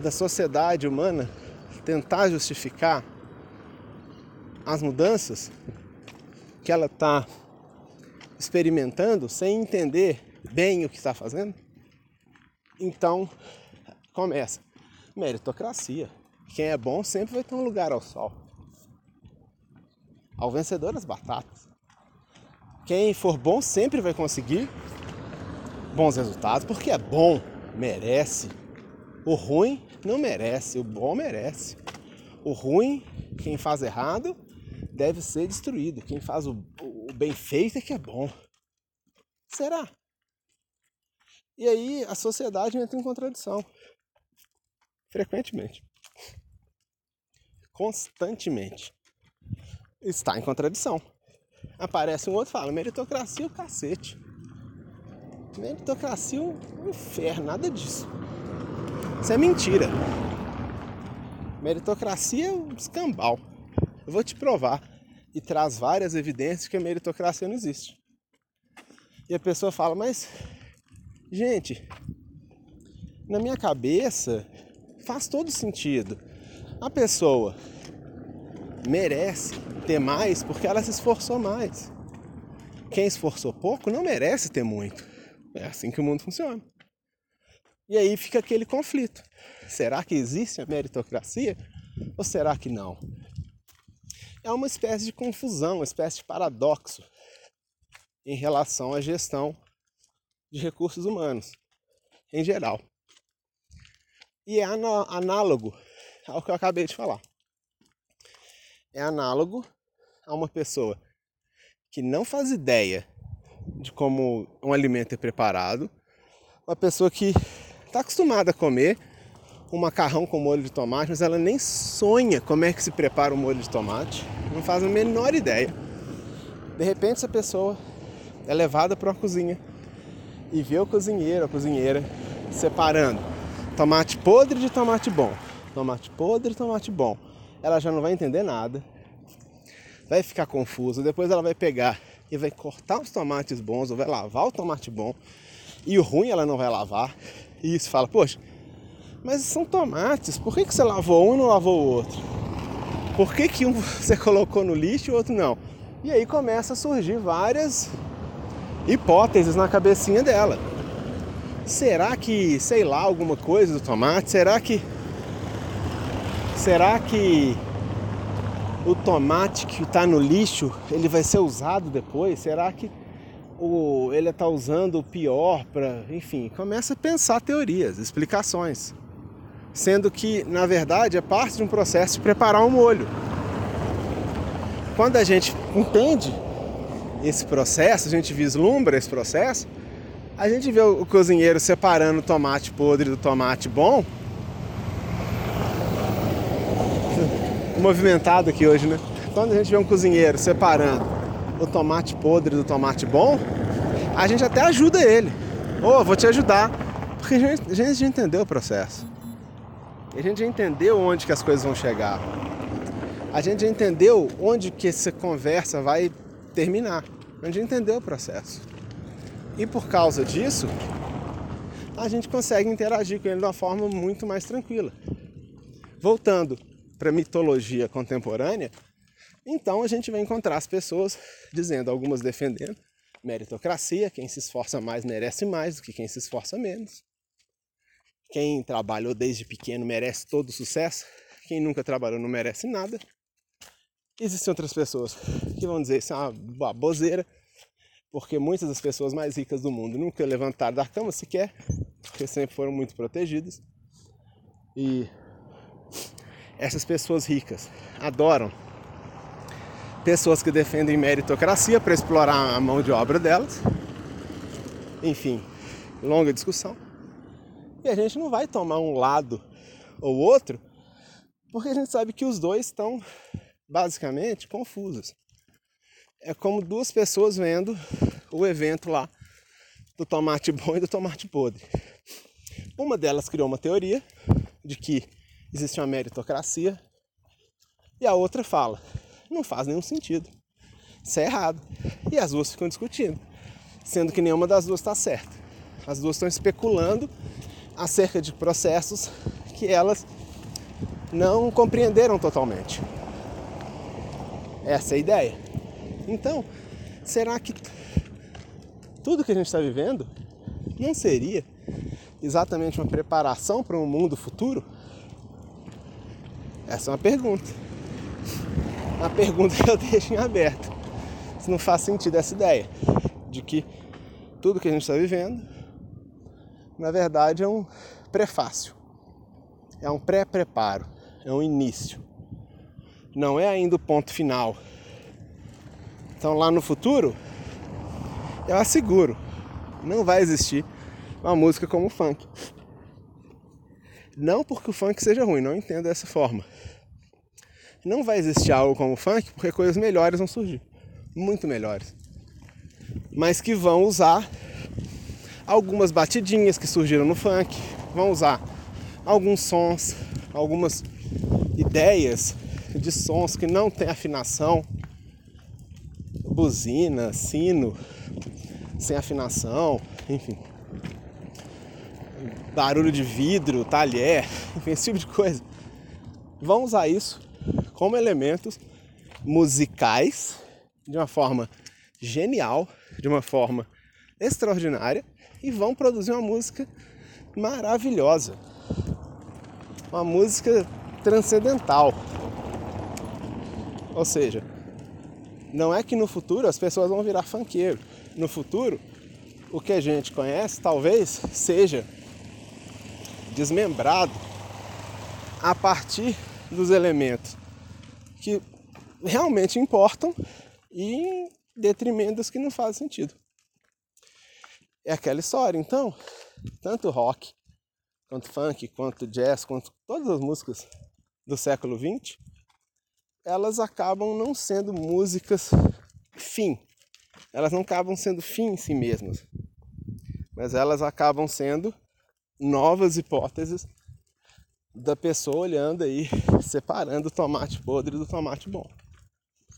da sociedade humana tentar justificar as mudanças que ela está experimentando sem entender bem o que está fazendo? Então, começa meritocracia. Quem é bom sempre vai ter um lugar ao sol. Ao vencedor das batatas. Quem for bom sempre vai conseguir bons resultados, porque é bom, merece. O ruim não merece, o bom merece. O ruim, quem faz errado, deve ser destruído. Quem faz o, o bem feito é que é bom. Será? E aí a sociedade entra em contradição. Frequentemente. Constantemente. Está em contradição. Aparece um outro e fala, meritocracia é o cacete. Meritocracia é um inferno, nada disso. Isso é mentira. Meritocracia é um escambau. Eu vou te provar. E traz várias evidências que a meritocracia não existe. E a pessoa fala, mas Gente, na minha cabeça faz todo sentido. A pessoa merece ter mais porque ela se esforçou mais. Quem esforçou pouco não merece ter muito. É assim que o mundo funciona. E aí fica aquele conflito. Será que existe a meritocracia ou será que não? É uma espécie de confusão, uma espécie de paradoxo em relação à gestão de recursos humanos, em geral. E é análogo ao que eu acabei de falar. É análogo a uma pessoa que não faz ideia de como um alimento é preparado, uma pessoa que está acostumada a comer um macarrão com molho de tomate, mas ela nem sonha como é que se prepara o molho de tomate, não faz a menor ideia. De repente, essa pessoa é levada para uma cozinha e ver o cozinheiro, a cozinheira separando tomate podre de tomate bom. Tomate podre de tomate bom. Ela já não vai entender nada, vai ficar confusa. Depois ela vai pegar e vai cortar os tomates bons, ou vai lavar o tomate bom. E o ruim ela não vai lavar. E isso fala, poxa, mas são tomates, por que, que você lavou um e não lavou o outro? Por que, que um você colocou no lixo e o outro não? E aí começa a surgir várias hipóteses na cabecinha dela. será que, sei lá, alguma coisa do tomate? Será que será que o tomate que está no lixo, ele vai ser usado depois? Será que o, ele está usando o pior para, enfim, começa a pensar teorias, explicações, sendo que na verdade é parte de um processo de preparar um molho. Quando a gente entende esse processo, a gente vislumbra esse processo, a gente vê o cozinheiro separando o tomate podre do tomate bom. Movimentado aqui hoje, né? Quando a gente vê um cozinheiro separando o tomate podre do tomate bom, a gente até ajuda ele. Ô, oh, vou te ajudar. Porque a gente, a gente entendeu o processo. A gente já entendeu onde que as coisas vão chegar. A gente já entendeu onde que essa conversa vai terminar. A gente já entendeu o processo. E por causa disso, a gente consegue interagir com ele de uma forma muito mais tranquila. Voltando para a mitologia contemporânea, então a gente vai encontrar as pessoas dizendo, algumas defendendo meritocracia, quem se esforça mais merece mais do que quem se esforça menos. Quem trabalhou desde pequeno merece todo o sucesso, quem nunca trabalhou não merece nada. Existem outras pessoas que vão dizer isso é uma baboseira, porque muitas das pessoas mais ricas do mundo nunca levantaram da cama sequer, porque sempre foram muito protegidas. E essas pessoas ricas adoram pessoas que defendem meritocracia para explorar a mão de obra delas. Enfim, longa discussão. E a gente não vai tomar um lado ou outro, porque a gente sabe que os dois estão basicamente confusos é como duas pessoas vendo o evento lá do tomate bom e do tomate podre. Uma delas criou uma teoria de que existe uma meritocracia e a outra fala, não faz nenhum sentido. Isso é errado. E as duas ficam discutindo, sendo que nenhuma das duas está certa. As duas estão especulando acerca de processos que elas não compreenderam totalmente. Essa é a ideia. Então, será que tudo que a gente está vivendo não seria exatamente uma preparação para um mundo futuro? Essa é uma pergunta. Uma pergunta que eu deixo em aberto. Se não faz sentido essa ideia de que tudo que a gente está vivendo, na verdade, é um prefácio, é um pré-preparo, é um início. Não é ainda o ponto final então lá no futuro, eu asseguro, não vai existir uma música como o funk. Não porque o funk seja ruim, não entendo dessa forma. Não vai existir algo como o funk porque coisas melhores vão surgir, muito melhores. Mas que vão usar algumas batidinhas que surgiram no funk, vão usar alguns sons, algumas ideias de sons que não têm afinação, buzina, sino, sem afinação, enfim. Barulho de vidro, talher, enfim, esse tipo de coisa. Vão usar isso como elementos musicais de uma forma genial, de uma forma extraordinária e vão produzir uma música maravilhosa. Uma música transcendental. Ou seja, não é que no futuro as pessoas vão virar funkeiro. No futuro, o que a gente conhece talvez seja desmembrado a partir dos elementos que realmente importam e em detrimento dos que não fazem sentido. É aquela história, então, tanto rock, quanto funk, quanto jazz, quanto todas as músicas do século XX elas acabam não sendo músicas fim. Elas não acabam sendo fim em si mesmas. Mas elas acabam sendo novas hipóteses da pessoa olhando aí, separando o tomate podre do tomate bom.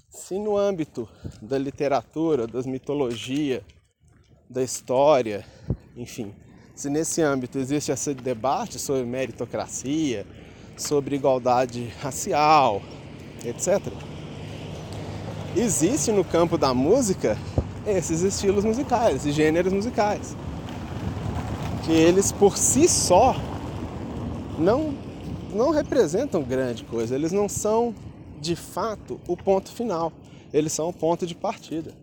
Se no âmbito da literatura, das mitologia, da história, enfim, se nesse âmbito existe esse debate sobre meritocracia, sobre igualdade racial, etc. Existe no campo da música esses estilos musicais, esses gêneros musicais. que eles por si só não, não representam grande coisa, eles não são de fato o ponto final, eles são o ponto de partida.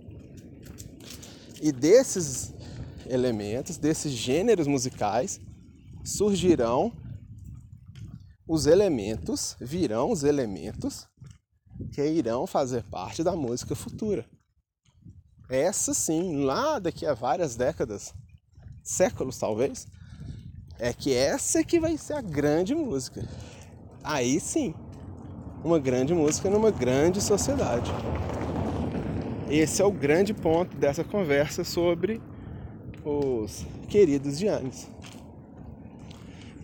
E desses elementos, desses gêneros musicais, surgirão os elementos, virão os elementos que irão fazer parte da música futura. Essa sim, lá daqui a várias décadas, séculos talvez, é que essa é que vai ser a grande música. Aí sim, uma grande música numa grande sociedade. Esse é o grande ponto dessa conversa sobre os queridos Giannis.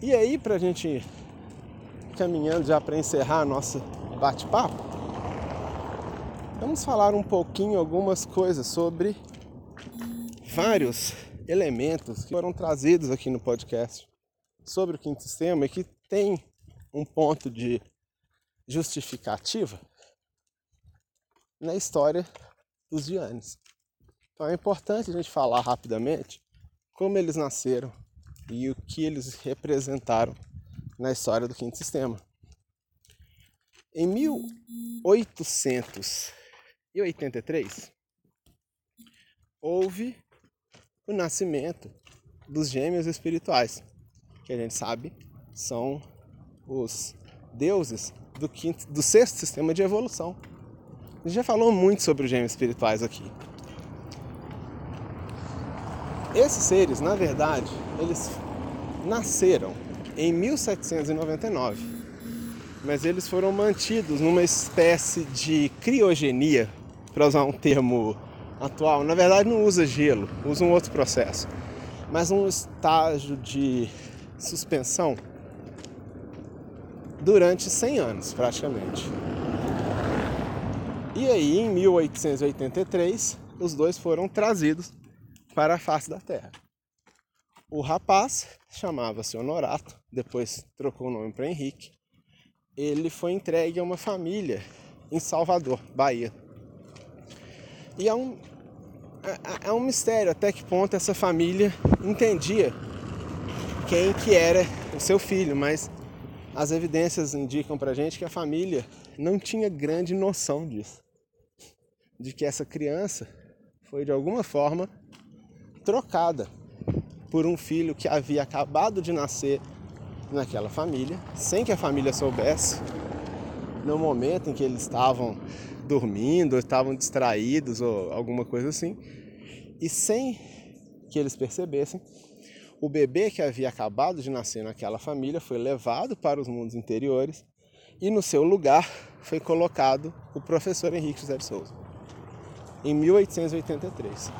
E aí, para a gente caminhando já para encerrar nosso bate-papo, vamos falar um pouquinho algumas coisas sobre vários elementos que foram trazidos aqui no podcast sobre o quinto sistema e que tem um ponto de justificativa na história dos Giannis. Então é importante a gente falar rapidamente como eles nasceram e o que eles representaram na história do quinto sistema. Em 1883 houve o nascimento dos gêmeos espirituais, que a gente sabe são os deuses do, quinto, do sexto sistema de evolução. Já falou muito sobre os gêmeos espirituais aqui. Esses seres, na verdade, eles nasceram em 1799, mas eles foram mantidos numa espécie de criogenia, para usar um termo atual. Na verdade, não usa gelo, usa um outro processo, mas um estágio de suspensão durante 100 anos, praticamente. E aí, em 1883, os dois foram trazidos para a face da terra. O rapaz chamava-se Honorato, depois trocou o nome para Henrique. Ele foi entregue a uma família em Salvador, Bahia. E é um, é, é um mistério até que ponto essa família entendia quem que era o seu filho, mas as evidências indicam para gente que a família não tinha grande noção disso, de que essa criança foi de alguma forma trocada por um filho que havia acabado de nascer naquela família, sem que a família soubesse, no momento em que eles estavam dormindo, ou estavam distraídos ou alguma coisa assim, e sem que eles percebessem, o bebê que havia acabado de nascer naquela família foi levado para os mundos interiores e no seu lugar foi colocado o professor Henrique José de Souza, em 1883.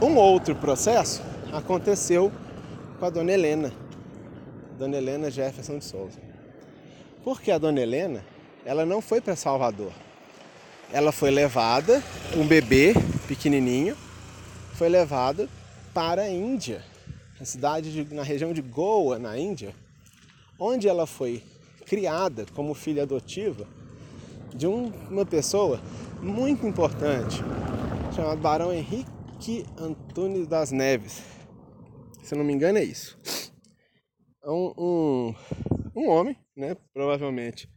Um outro processo aconteceu com a dona Helena, dona Helena Jefferson de Souza. Porque a dona Helena, ela não foi para Salvador. Ela foi levada, um bebê pequenininho, foi levada para a Índia, na cidade de, na região de Goa, na Índia, onde ela foi criada como filha adotiva de um, uma pessoa muito importante, chamado Barão Henrique Antônio das Neves. Se eu não me engano, é isso. É um, um, um homem, né? Provavelmente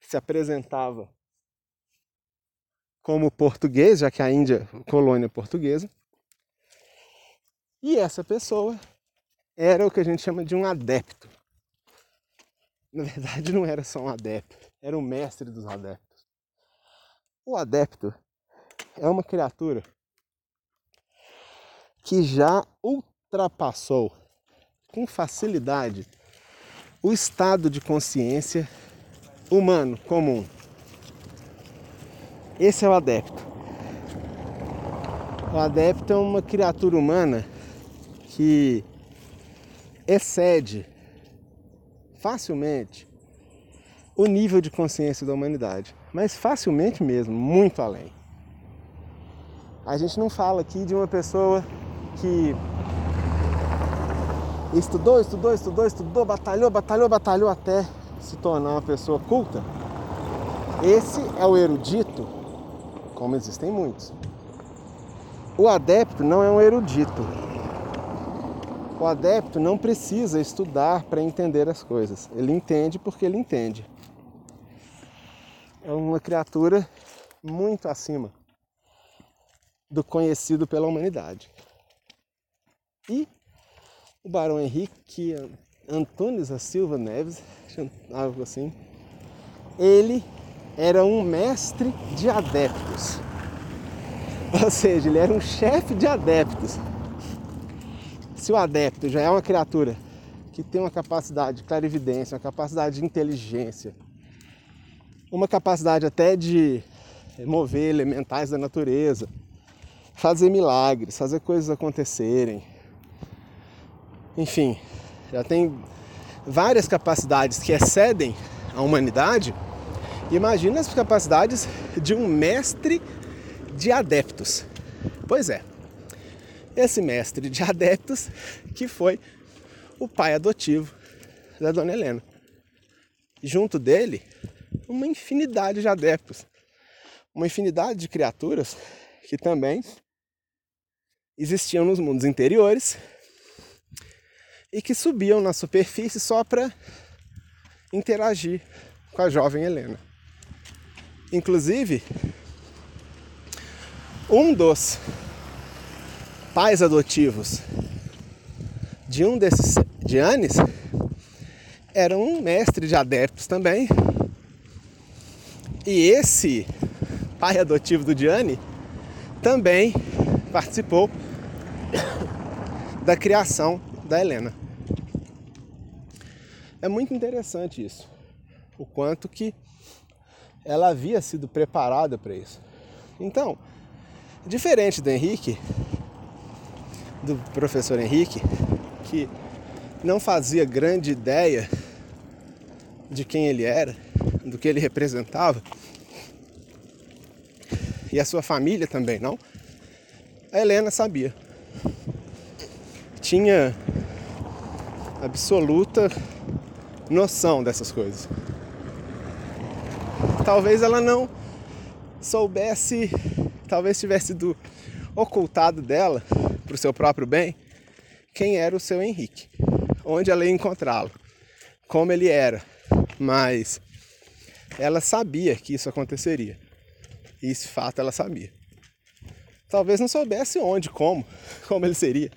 se apresentava como português, já que a Índia colônia portuguesa. E essa pessoa era o que a gente chama de um adepto. Na verdade, não era só um adepto, era o mestre dos adeptos. O adepto é uma criatura que já ultrapassou com facilidade o estado de consciência humano comum. Esse é o adepto. O adepto é uma criatura humana que excede facilmente o nível de consciência da humanidade, mas facilmente mesmo, muito além. A gente não fala aqui de uma pessoa que estudou, estudou, estudou, estudou, batalhou, batalhou, batalhou até se tornar uma pessoa culta. Esse é o erudito, como existem muitos. O adepto não é um erudito. O adepto não precisa estudar para entender as coisas. Ele entende porque ele entende. É uma criatura muito acima do conhecido pela humanidade. E o Barão Henrique Antunes da Silva Neves, algo assim, ele era um mestre de adeptos. Ou seja, ele era um chefe de adeptos. Se o adepto já é uma criatura que tem uma capacidade de clarividência, uma capacidade de inteligência, uma capacidade até de mover elementais da natureza, fazer milagres, fazer coisas acontecerem. Enfim, já tem várias capacidades que excedem a humanidade. Imagina as capacidades de um mestre de adeptos. Pois é, esse mestre de adeptos que foi o pai adotivo da dona Helena. Junto dele, uma infinidade de adeptos, uma infinidade de criaturas que também existiam nos mundos interiores e que subiam na superfície só para interagir com a jovem Helena. Inclusive, um dos pais adotivos de um desses Giannis era um mestre de adeptos também. E esse pai adotivo do Gianni também participou da criação da Helena. É muito interessante isso, o quanto que ela havia sido preparada para isso. Então, diferente do Henrique, do professor Henrique, que não fazia grande ideia de quem ele era, do que ele representava, e a sua família também não, a Helena sabia. Tinha absoluta noção dessas coisas. Talvez ela não soubesse, talvez tivesse sido ocultado dela para o seu próprio bem quem era o seu Henrique, onde ela ia encontrá-lo, como ele era, mas ela sabia que isso aconteceria. E esse fato ela sabia. Talvez não soubesse onde, como, como ele seria,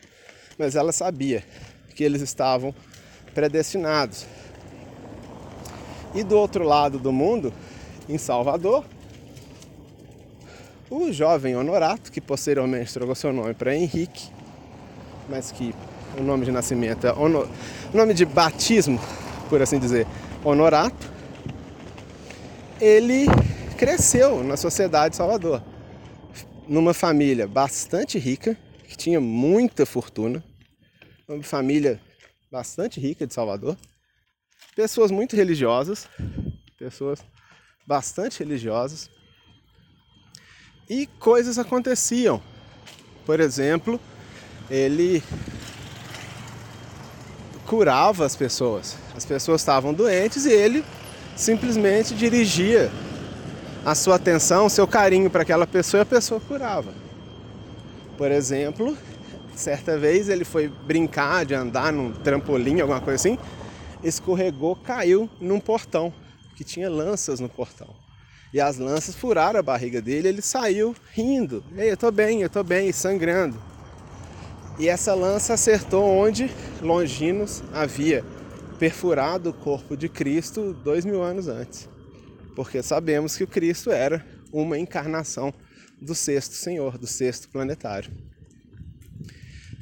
mas ela sabia que eles estavam predestinados. E do outro lado do mundo, em Salvador, o jovem Honorato, que posteriormente trocou seu nome para Henrique, mas que o nome de nascimento é honor... nome de batismo, por assim dizer, Honorato, ele cresceu na sociedade de Salvador, numa família bastante rica, que tinha muita fortuna, uma família bastante rica de Salvador, pessoas muito religiosas, pessoas bastante religiosas, e coisas aconteciam. Por exemplo, ele curava as pessoas. As pessoas estavam doentes e ele simplesmente dirigia a sua atenção, seu carinho para aquela pessoa e a pessoa curava. Por exemplo, certa vez ele foi brincar de andar num trampolim, alguma coisa assim, escorregou, caiu num portão que tinha lanças no portão. E as lanças furaram a barriga dele, ele saiu rindo. Ei, eu tô bem, eu tô bem, sangrando. E essa lança acertou onde Longinos havia perfurado o corpo de Cristo dois mil anos antes. Porque sabemos que o Cristo era uma encarnação do sexto Senhor, do sexto planetário.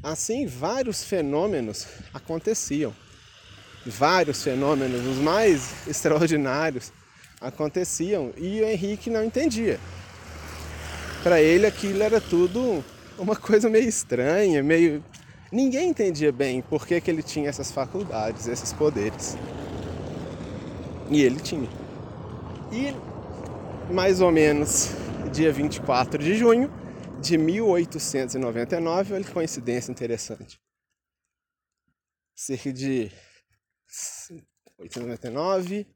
Assim, vários fenômenos aconteciam. Vários fenômenos, os mais extraordinários, aconteciam e o Henrique não entendia. Para ele aquilo era tudo uma coisa meio estranha, meio. Ninguém entendia bem por que, que ele tinha essas faculdades, esses poderes. E ele tinha. E mais ou menos dia 24 de junho de 1899, olha que coincidência interessante. Cerca de 899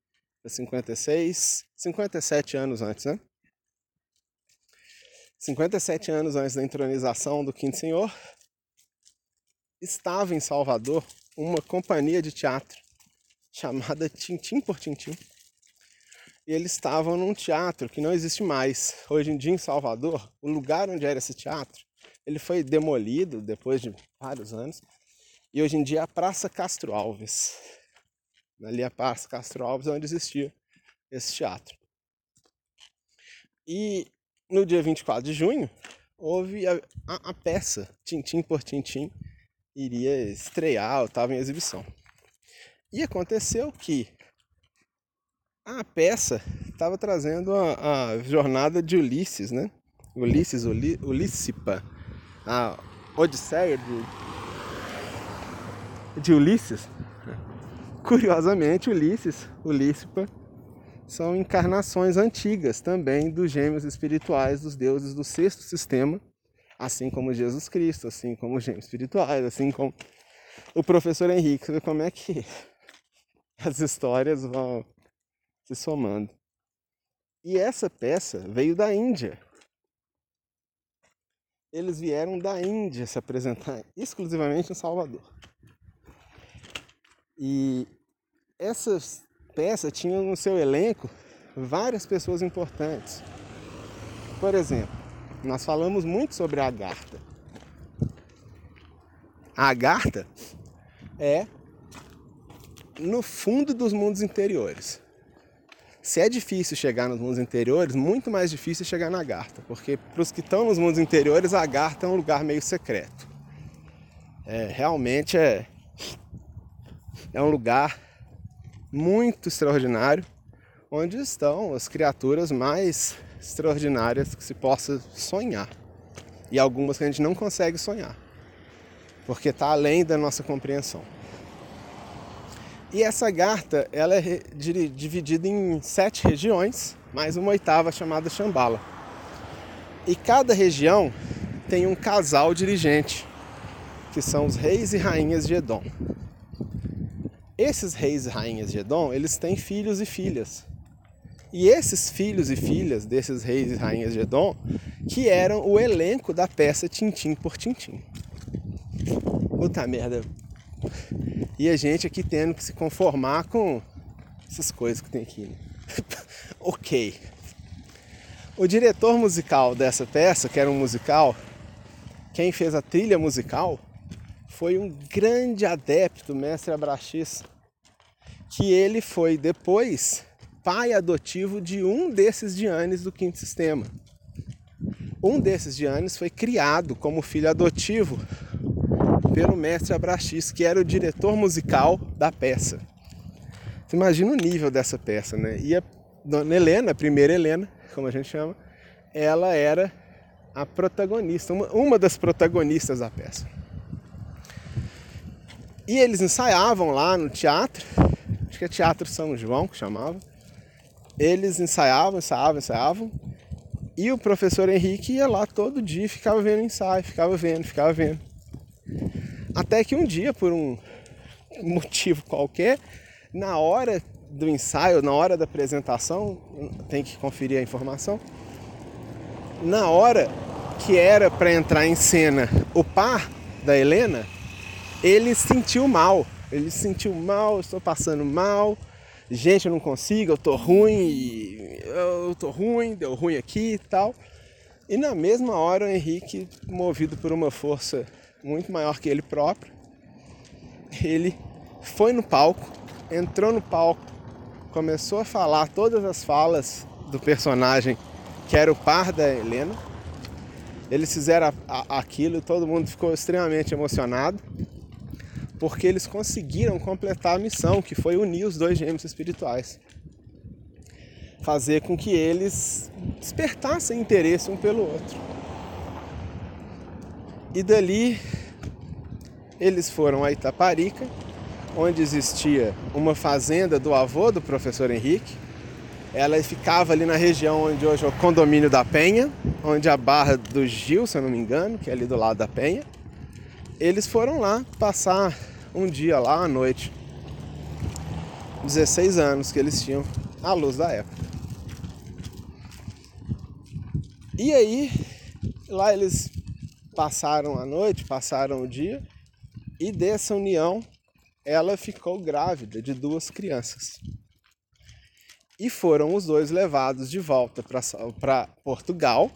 56, 57 anos antes, né? 57 anos antes da entronização do Quinto Senhor, estava em Salvador uma companhia de teatro chamada Tintim por Tintim. E eles estavam num teatro que não existe mais. Hoje em dia em Salvador, o lugar onde era esse teatro, ele foi demolido depois de vários anos. E hoje em dia é a Praça Castro Alves. Ali é a Praça Castro Alves onde existia esse teatro. E no dia 24 de junho, houve a, a, a peça Tintim por Tintim iria estrear, estava em exibição. E aconteceu que a peça estava trazendo a, a, jornada de Ulisses, né? Ulisses, Uli, Ulíssipa, a Odisseia de, de Ulisses. Curiosamente, Ulisses, Ulíssipa, são encarnações antigas também dos gêmeos espirituais dos deuses do sexto sistema, assim como Jesus Cristo, assim como os gêmeos espirituais, assim como o professor Henrique. Como é que as histórias vão se somando. E essa peça veio da Índia. Eles vieram da Índia se apresentar exclusivamente em Salvador. E essa peça tinha no seu elenco várias pessoas importantes. Por exemplo, nós falamos muito sobre a Agartha. A Agartha é no fundo dos mundos interiores. Se é difícil chegar nos mundos interiores, muito mais difícil chegar na Garta, porque para os que estão nos mundos interiores, a Garta é um lugar meio secreto. É, realmente é, é um lugar muito extraordinário, onde estão as criaturas mais extraordinárias que se possa sonhar. E algumas que a gente não consegue sonhar, porque está além da nossa compreensão. E essa garta ela é dividida em sete regiões, mais uma oitava chamada Chambala. E cada região tem um casal dirigente, que são os reis e rainhas de Edom. Esses reis e rainhas de Edom, eles têm filhos e filhas. E esses filhos e filhas desses reis e rainhas de Edom, que eram o elenco da peça Tintim por Tintim. Puta merda, e a gente aqui tendo que se conformar com essas coisas que tem aqui. Né? ok. O diretor musical dessa peça, que era um musical, quem fez a trilha musical foi um grande adepto, mestre Abraxis, que ele foi depois pai adotivo de um desses Dianes do quinto sistema. Um desses Dianes foi criado como filho adotivo pelo mestre Abraxis, que era o diretor musical da peça. Você imagina o nível dessa peça, né? E a dona Helena, a primeira Helena, como a gente chama, ela era a protagonista, uma, uma das protagonistas da peça. E eles ensaiavam lá no teatro, acho que é Teatro São João que chamava. Eles ensaiavam, ensaiavam, ensaiavam. E o professor Henrique ia lá todo dia, ficava vendo ensaio, ficava vendo, ficava vendo. Até que um dia, por um motivo qualquer, na hora do ensaio, na hora da apresentação, tem que conferir a informação. Na hora que era para entrar em cena o par da Helena, ele sentiu mal. Ele sentiu mal, estou passando mal. Gente, eu não consigo, eu tô ruim, eu tô ruim, deu ruim aqui e tal. E na mesma hora o Henrique, movido por uma força muito maior que ele próprio. Ele foi no palco, entrou no palco, começou a falar todas as falas do personagem que era o par da Helena. Eles fizeram aquilo e todo mundo ficou extremamente emocionado, porque eles conseguiram completar a missão, que foi unir os dois gêmeos espirituais. Fazer com que eles despertassem interesse um pelo outro. E dali eles foram a Itaparica, onde existia uma fazenda do avô do professor Henrique. Ela ficava ali na região onde hoje é o condomínio da Penha, onde a barra do Gil, se eu não me engano, que é ali do lado da Penha. Eles foram lá passar um dia lá à noite. 16 anos que eles tinham à luz da época. E aí, lá eles passaram a noite, passaram o dia E dessa união, ela ficou grávida de duas crianças. E foram os dois levados de volta para Portugal,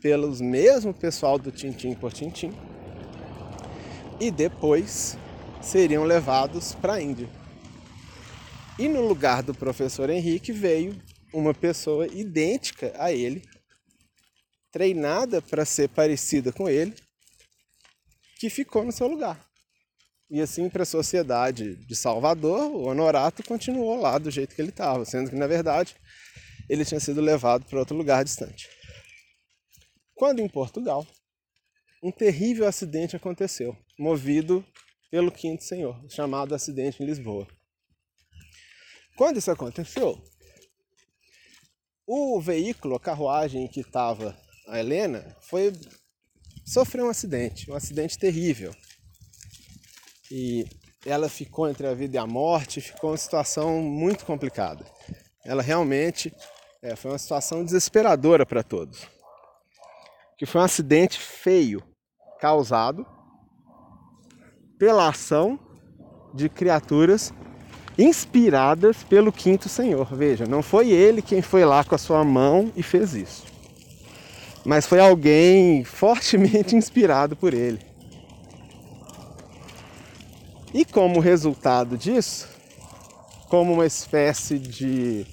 pelos mesmo pessoal do Tintim por Tintim, e depois seriam levados para a Índia. E no lugar do professor Henrique veio uma pessoa idêntica a ele, treinada para ser parecida com ele, que ficou no seu lugar. E assim, para a sociedade de Salvador, o Honorato continuou lá do jeito que ele estava, sendo que, na verdade, ele tinha sido levado para outro lugar distante. Quando em Portugal, um terrível acidente aconteceu, movido pelo Quinto Senhor, chamado acidente em Lisboa. Quando isso aconteceu, o veículo, a carruagem em que estava a Helena, foi sofreu um acidente, um acidente terrível. E ela ficou entre a vida e a morte, ficou uma situação muito complicada. Ela realmente é, foi uma situação desesperadora para todos. Que foi um acidente feio, causado pela ação de criaturas inspiradas pelo quinto Senhor. Veja, não foi ele quem foi lá com a sua mão e fez isso, mas foi alguém fortemente inspirado por ele. E como resultado disso, como uma espécie de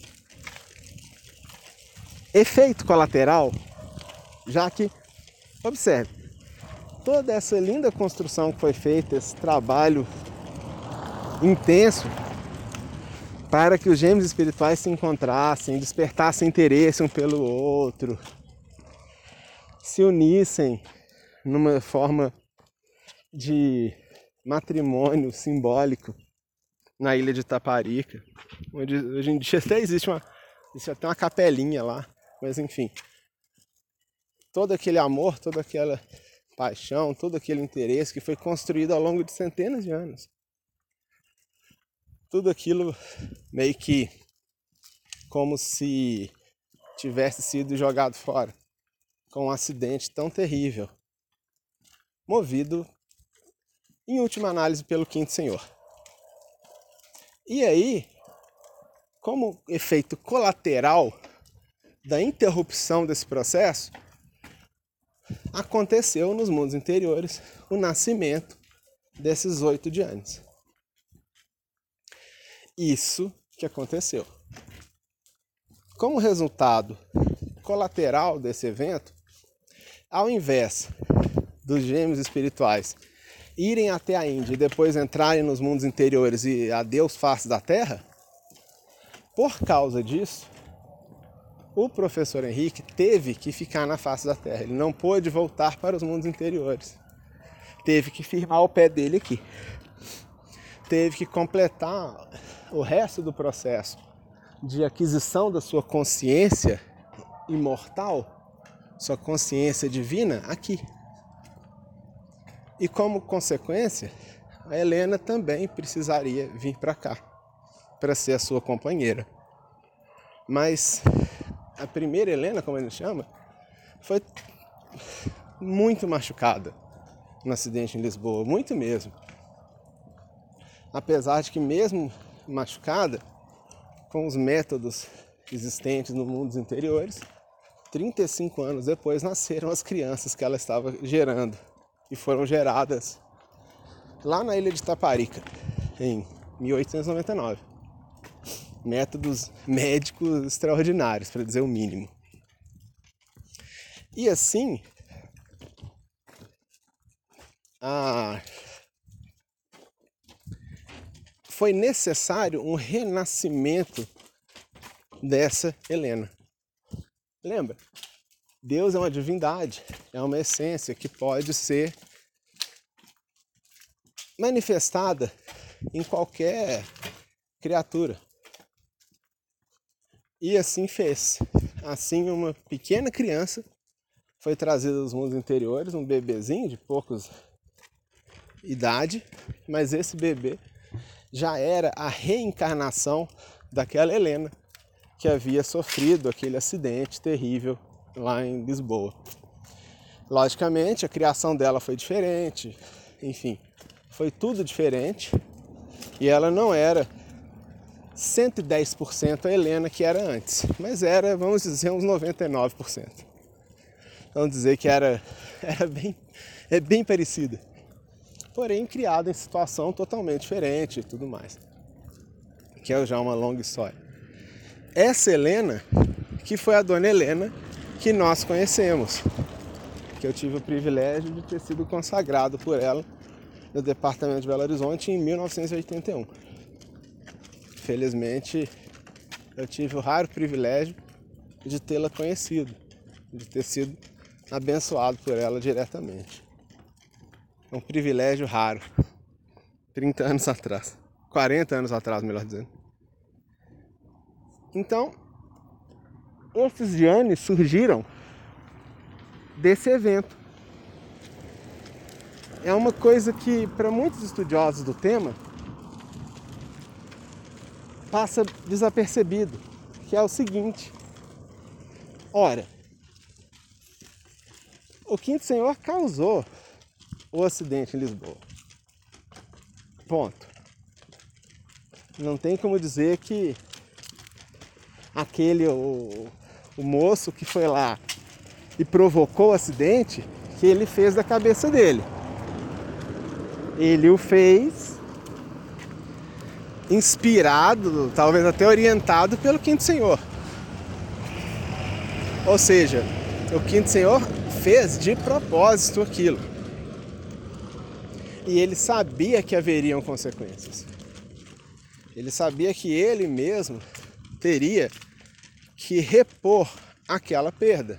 efeito colateral, já que, observe, toda essa linda construção que foi feita, esse trabalho intenso para que os gêmeos espirituais se encontrassem, despertassem interesse um pelo outro, se unissem numa forma de matrimônio simbólico na ilha de Taparica, onde hoje em dia até existe uma, existe até uma capelinha lá, mas enfim. Todo aquele amor, toda aquela paixão, todo aquele interesse que foi construído ao longo de centenas de anos. Tudo aquilo meio que como se tivesse sido jogado fora com um acidente tão terrível, movido em última análise pelo quinto senhor. E aí, como efeito colateral da interrupção desse processo, aconteceu nos mundos interiores o nascimento desses oito dianes. Isso que aconteceu. Como resultado colateral desse evento, ao invés dos gêmeos espirituais irem até a Índia e depois entrarem nos mundos interiores e a Deus face da Terra, por causa disso, o professor Henrique teve que ficar na face da Terra. Ele não pôde voltar para os mundos interiores. Teve que firmar o pé dele aqui. Teve que completar o resto do processo de aquisição da sua consciência imortal, sua consciência divina, aqui. E como consequência, a Helena também precisaria vir para cá para ser a sua companheira. Mas a primeira Helena, como ele chama, foi muito machucada no acidente em Lisboa, muito mesmo. Apesar de que mesmo machucada, com os métodos existentes no mundo dos interiores, 35 anos depois nasceram as crianças que ela estava gerando e foram geradas lá na ilha de Taparica, em 1899. Métodos médicos extraordinários, para dizer o mínimo. E assim, a... foi necessário um renascimento dessa Helena. Lembra? Deus é uma divindade, é uma essência que pode ser manifestada em qualquer criatura. E assim fez. Assim, uma pequena criança foi trazida dos mundos interiores, um bebezinho de poucos idade, mas esse bebê já era a reencarnação daquela Helena que havia sofrido aquele acidente terrível lá em Lisboa. Logicamente, a criação dela foi diferente, enfim, foi tudo diferente. E ela não era 110% a Helena que era antes, mas era, vamos dizer, uns 99%. Vamos dizer que era, era bem, é bem parecida. Porém, criada em situação totalmente diferente e tudo mais. Que é já uma longa história. Essa Helena, que foi a dona Helena que nós conhecemos, que eu tive o privilégio de ter sido consagrado por ela no departamento de Belo Horizonte em 1981. Felizmente, eu tive o raro privilégio de tê-la conhecido, de ter sido abençoado por ela diretamente. É um privilégio raro. 30 anos atrás. 40 anos atrás, melhor dizendo. Então, esses Giannis surgiram desse evento. É uma coisa que, para muitos estudiosos do tema, passa desapercebido, que é o seguinte: ora, o Quinto Senhor causou o acidente em Lisboa. Ponto. Não tem como dizer que aquele o, o moço que foi lá e provocou o acidente, que ele fez da cabeça dele. Ele o fez inspirado, talvez até orientado pelo Quinto Senhor. Ou seja, o Quinto Senhor fez de propósito aquilo. E ele sabia que haveriam consequências. Ele sabia que ele mesmo teria que repor aquela perda.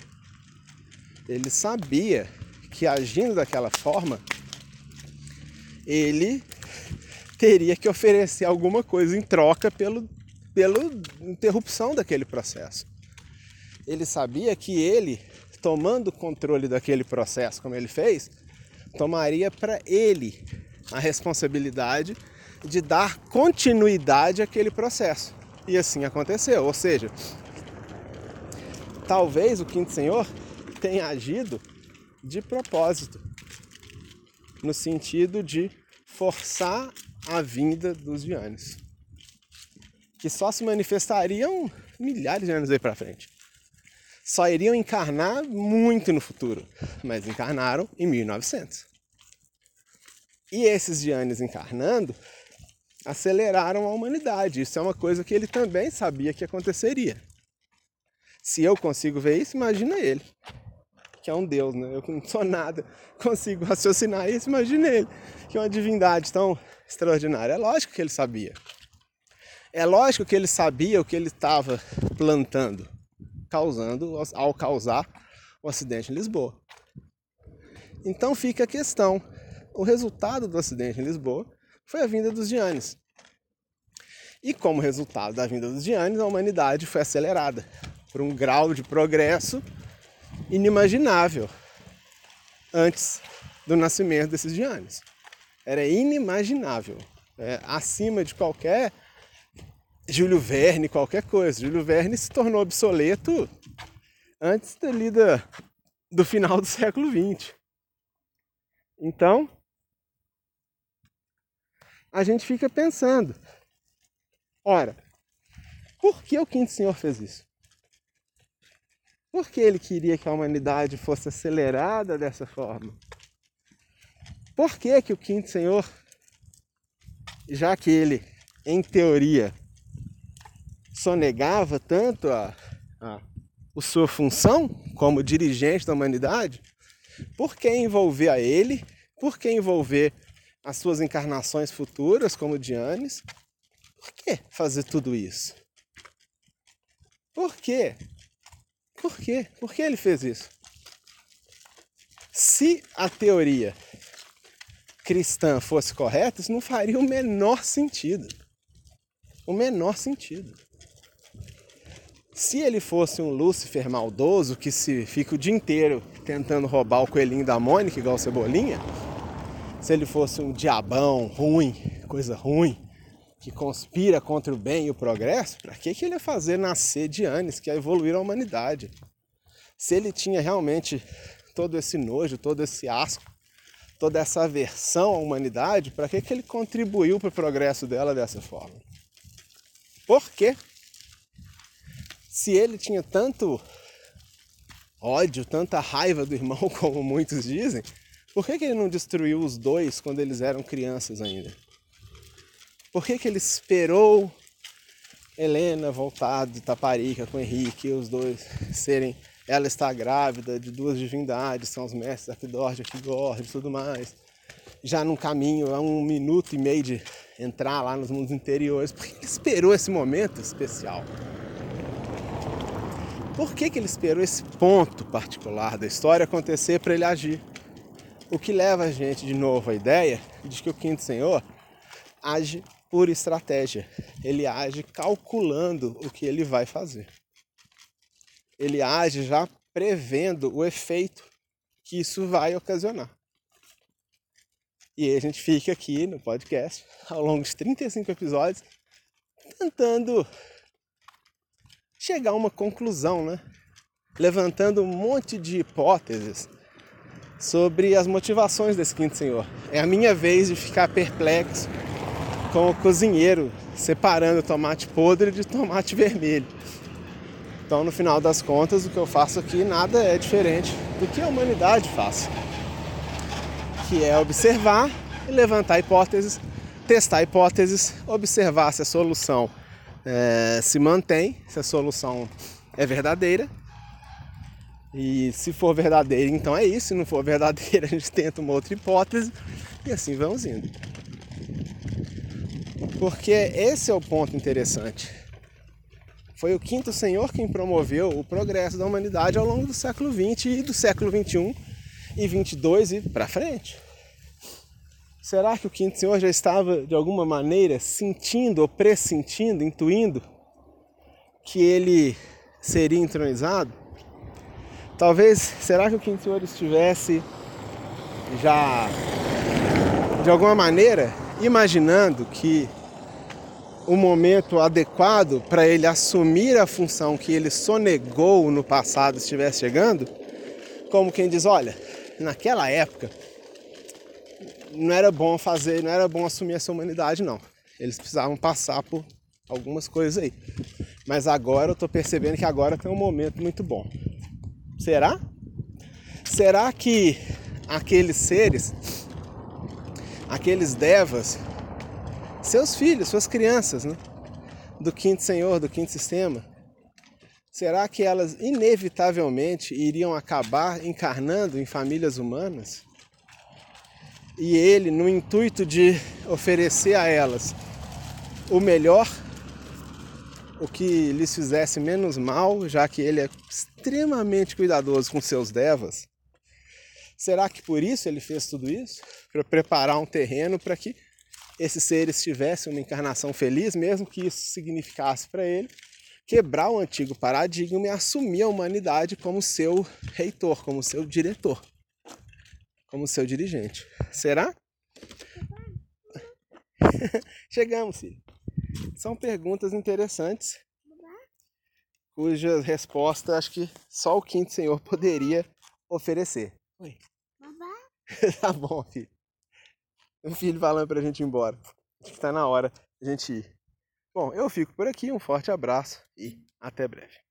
Ele sabia que agindo daquela forma, ele teria que oferecer alguma coisa em troca pelo, pela interrupção daquele processo. Ele sabia que ele, tomando controle daquele processo como ele fez, tomaria para ele a responsabilidade de dar continuidade àquele processo. E assim aconteceu. Ou seja, talvez o quinto senhor tenha agido de propósito, no sentido de forçar a vinda dos Vianes, que só se manifestariam milhares de anos aí para frente. Só iriam encarnar muito no futuro, mas encarnaram em 1900. E esses Giannis encarnando aceleraram a humanidade. Isso é uma coisa que ele também sabia que aconteceria. Se eu consigo ver isso, imagina ele, que é um Deus, né? Eu não sou nada, consigo raciocinar isso, imagina ele, que é uma divindade tão extraordinária. É lógico que ele sabia. É lógico que ele sabia o que ele estava plantando, causando ao causar o acidente em Lisboa. Então fica a questão: o resultado do acidente em Lisboa foi a vinda dos Giannis. E como resultado da vinda dos Giannis, a humanidade foi acelerada por um grau de progresso inimaginável antes do nascimento desses Giannis. Era inimaginável, é, acima de qualquer Júlio Verne, qualquer coisa. Júlio Verne se tornou obsoleto antes da lida do final do século XX. Então, a gente fica pensando: ora, por que o Quinto Senhor fez isso? Por que ele queria que a humanidade fosse acelerada dessa forma? Por que, que o Quinto Senhor, já que ele, em teoria, sonegava tanto a, a, a sua função como dirigente da humanidade, por que envolver a ele? Por que envolver as suas encarnações futuras, como Dianes. Por que fazer tudo isso? Por quê? Por quê? Por que ele fez isso? Se a teoria cristã fosse correta, isso não faria o menor sentido. O menor sentido. Se ele fosse um Lúcifer maldoso que se fica o dia inteiro tentando roubar o coelhinho da Mônica, igual Cebolinha, se ele fosse um diabão ruim, coisa ruim, que conspira contra o bem e o progresso, para que, que ele ia fazer nascer Dianes, que ia evoluir a humanidade? Se ele tinha realmente todo esse nojo, todo esse asco toda essa aversão à humanidade, para que, que ele contribuiu para o progresso dela dessa forma? Por quê? Se ele tinha tanto ódio, tanta raiva do irmão, como muitos dizem, por que, que ele não destruiu os dois quando eles eram crianças ainda? Por que, que ele esperou Helena voltar de Taparica com Henrique, os dois serem. Ela está grávida de duas divindades, são os mestres Arquidorde, Arquigorde e tudo mais. Já num caminho, a um minuto e meio de entrar lá nos mundos interiores. Por que ele esperou esse momento especial? Por que, que ele esperou esse ponto particular da história acontecer para ele agir? O que leva a gente de novo à ideia de que o quinto senhor age por estratégia. Ele age calculando o que ele vai fazer. Ele age já prevendo o efeito que isso vai ocasionar. E aí a gente fica aqui no podcast, ao longo de 35 episódios, tentando chegar a uma conclusão, né? Levantando um monte de hipóteses sobre as motivações desse quinto senhor. É a minha vez de ficar perplexo com o cozinheiro separando tomate podre de tomate vermelho. Então, no final das contas, o que eu faço aqui nada é diferente do que a humanidade faz, que é observar e levantar hipóteses, testar hipóteses, observar se a solução é, se mantém, se a solução é verdadeira. E se for verdadeira, então é isso. Se não for verdadeira, a gente tenta uma outra hipótese e assim vamos indo. Porque esse é o ponto interessante. Foi o quinto senhor quem promoveu o progresso da humanidade ao longo do século XX e do século XXI e 22 e para frente. Será que o quinto senhor já estava de alguma maneira sentindo ou pressentindo, intuindo que ele seria entronizado? Talvez, será que o quinto senhor estivesse já de alguma maneira imaginando que o momento adequado para ele assumir a função que ele sonegou no passado estivesse chegando, como quem diz, olha, naquela época não era bom fazer, não era bom assumir essa humanidade não. Eles precisavam passar por algumas coisas aí. Mas agora eu estou percebendo que agora tem um momento muito bom. Será? Será que aqueles seres, aqueles devas, seus filhos, suas crianças, né? do quinto senhor, do quinto sistema, será que elas inevitavelmente iriam acabar encarnando em famílias humanas? E ele, no intuito de oferecer a elas o melhor, o que lhes fizesse menos mal, já que ele é extremamente cuidadoso com seus devas, será que por isso ele fez tudo isso? Para preparar um terreno para que esses seres tivessem uma encarnação feliz, mesmo que isso significasse para ele quebrar o antigo paradigma e assumir a humanidade como seu reitor, como seu diretor, como seu dirigente. Será? Chegamos, filho. São perguntas interessantes, cuja resposta acho que só o quinto senhor poderia oferecer. Oi. tá bom, filho um filho falando pra gente ir embora. Acho que tá na hora a gente ir. Bom, eu fico por aqui, um forte abraço e até breve.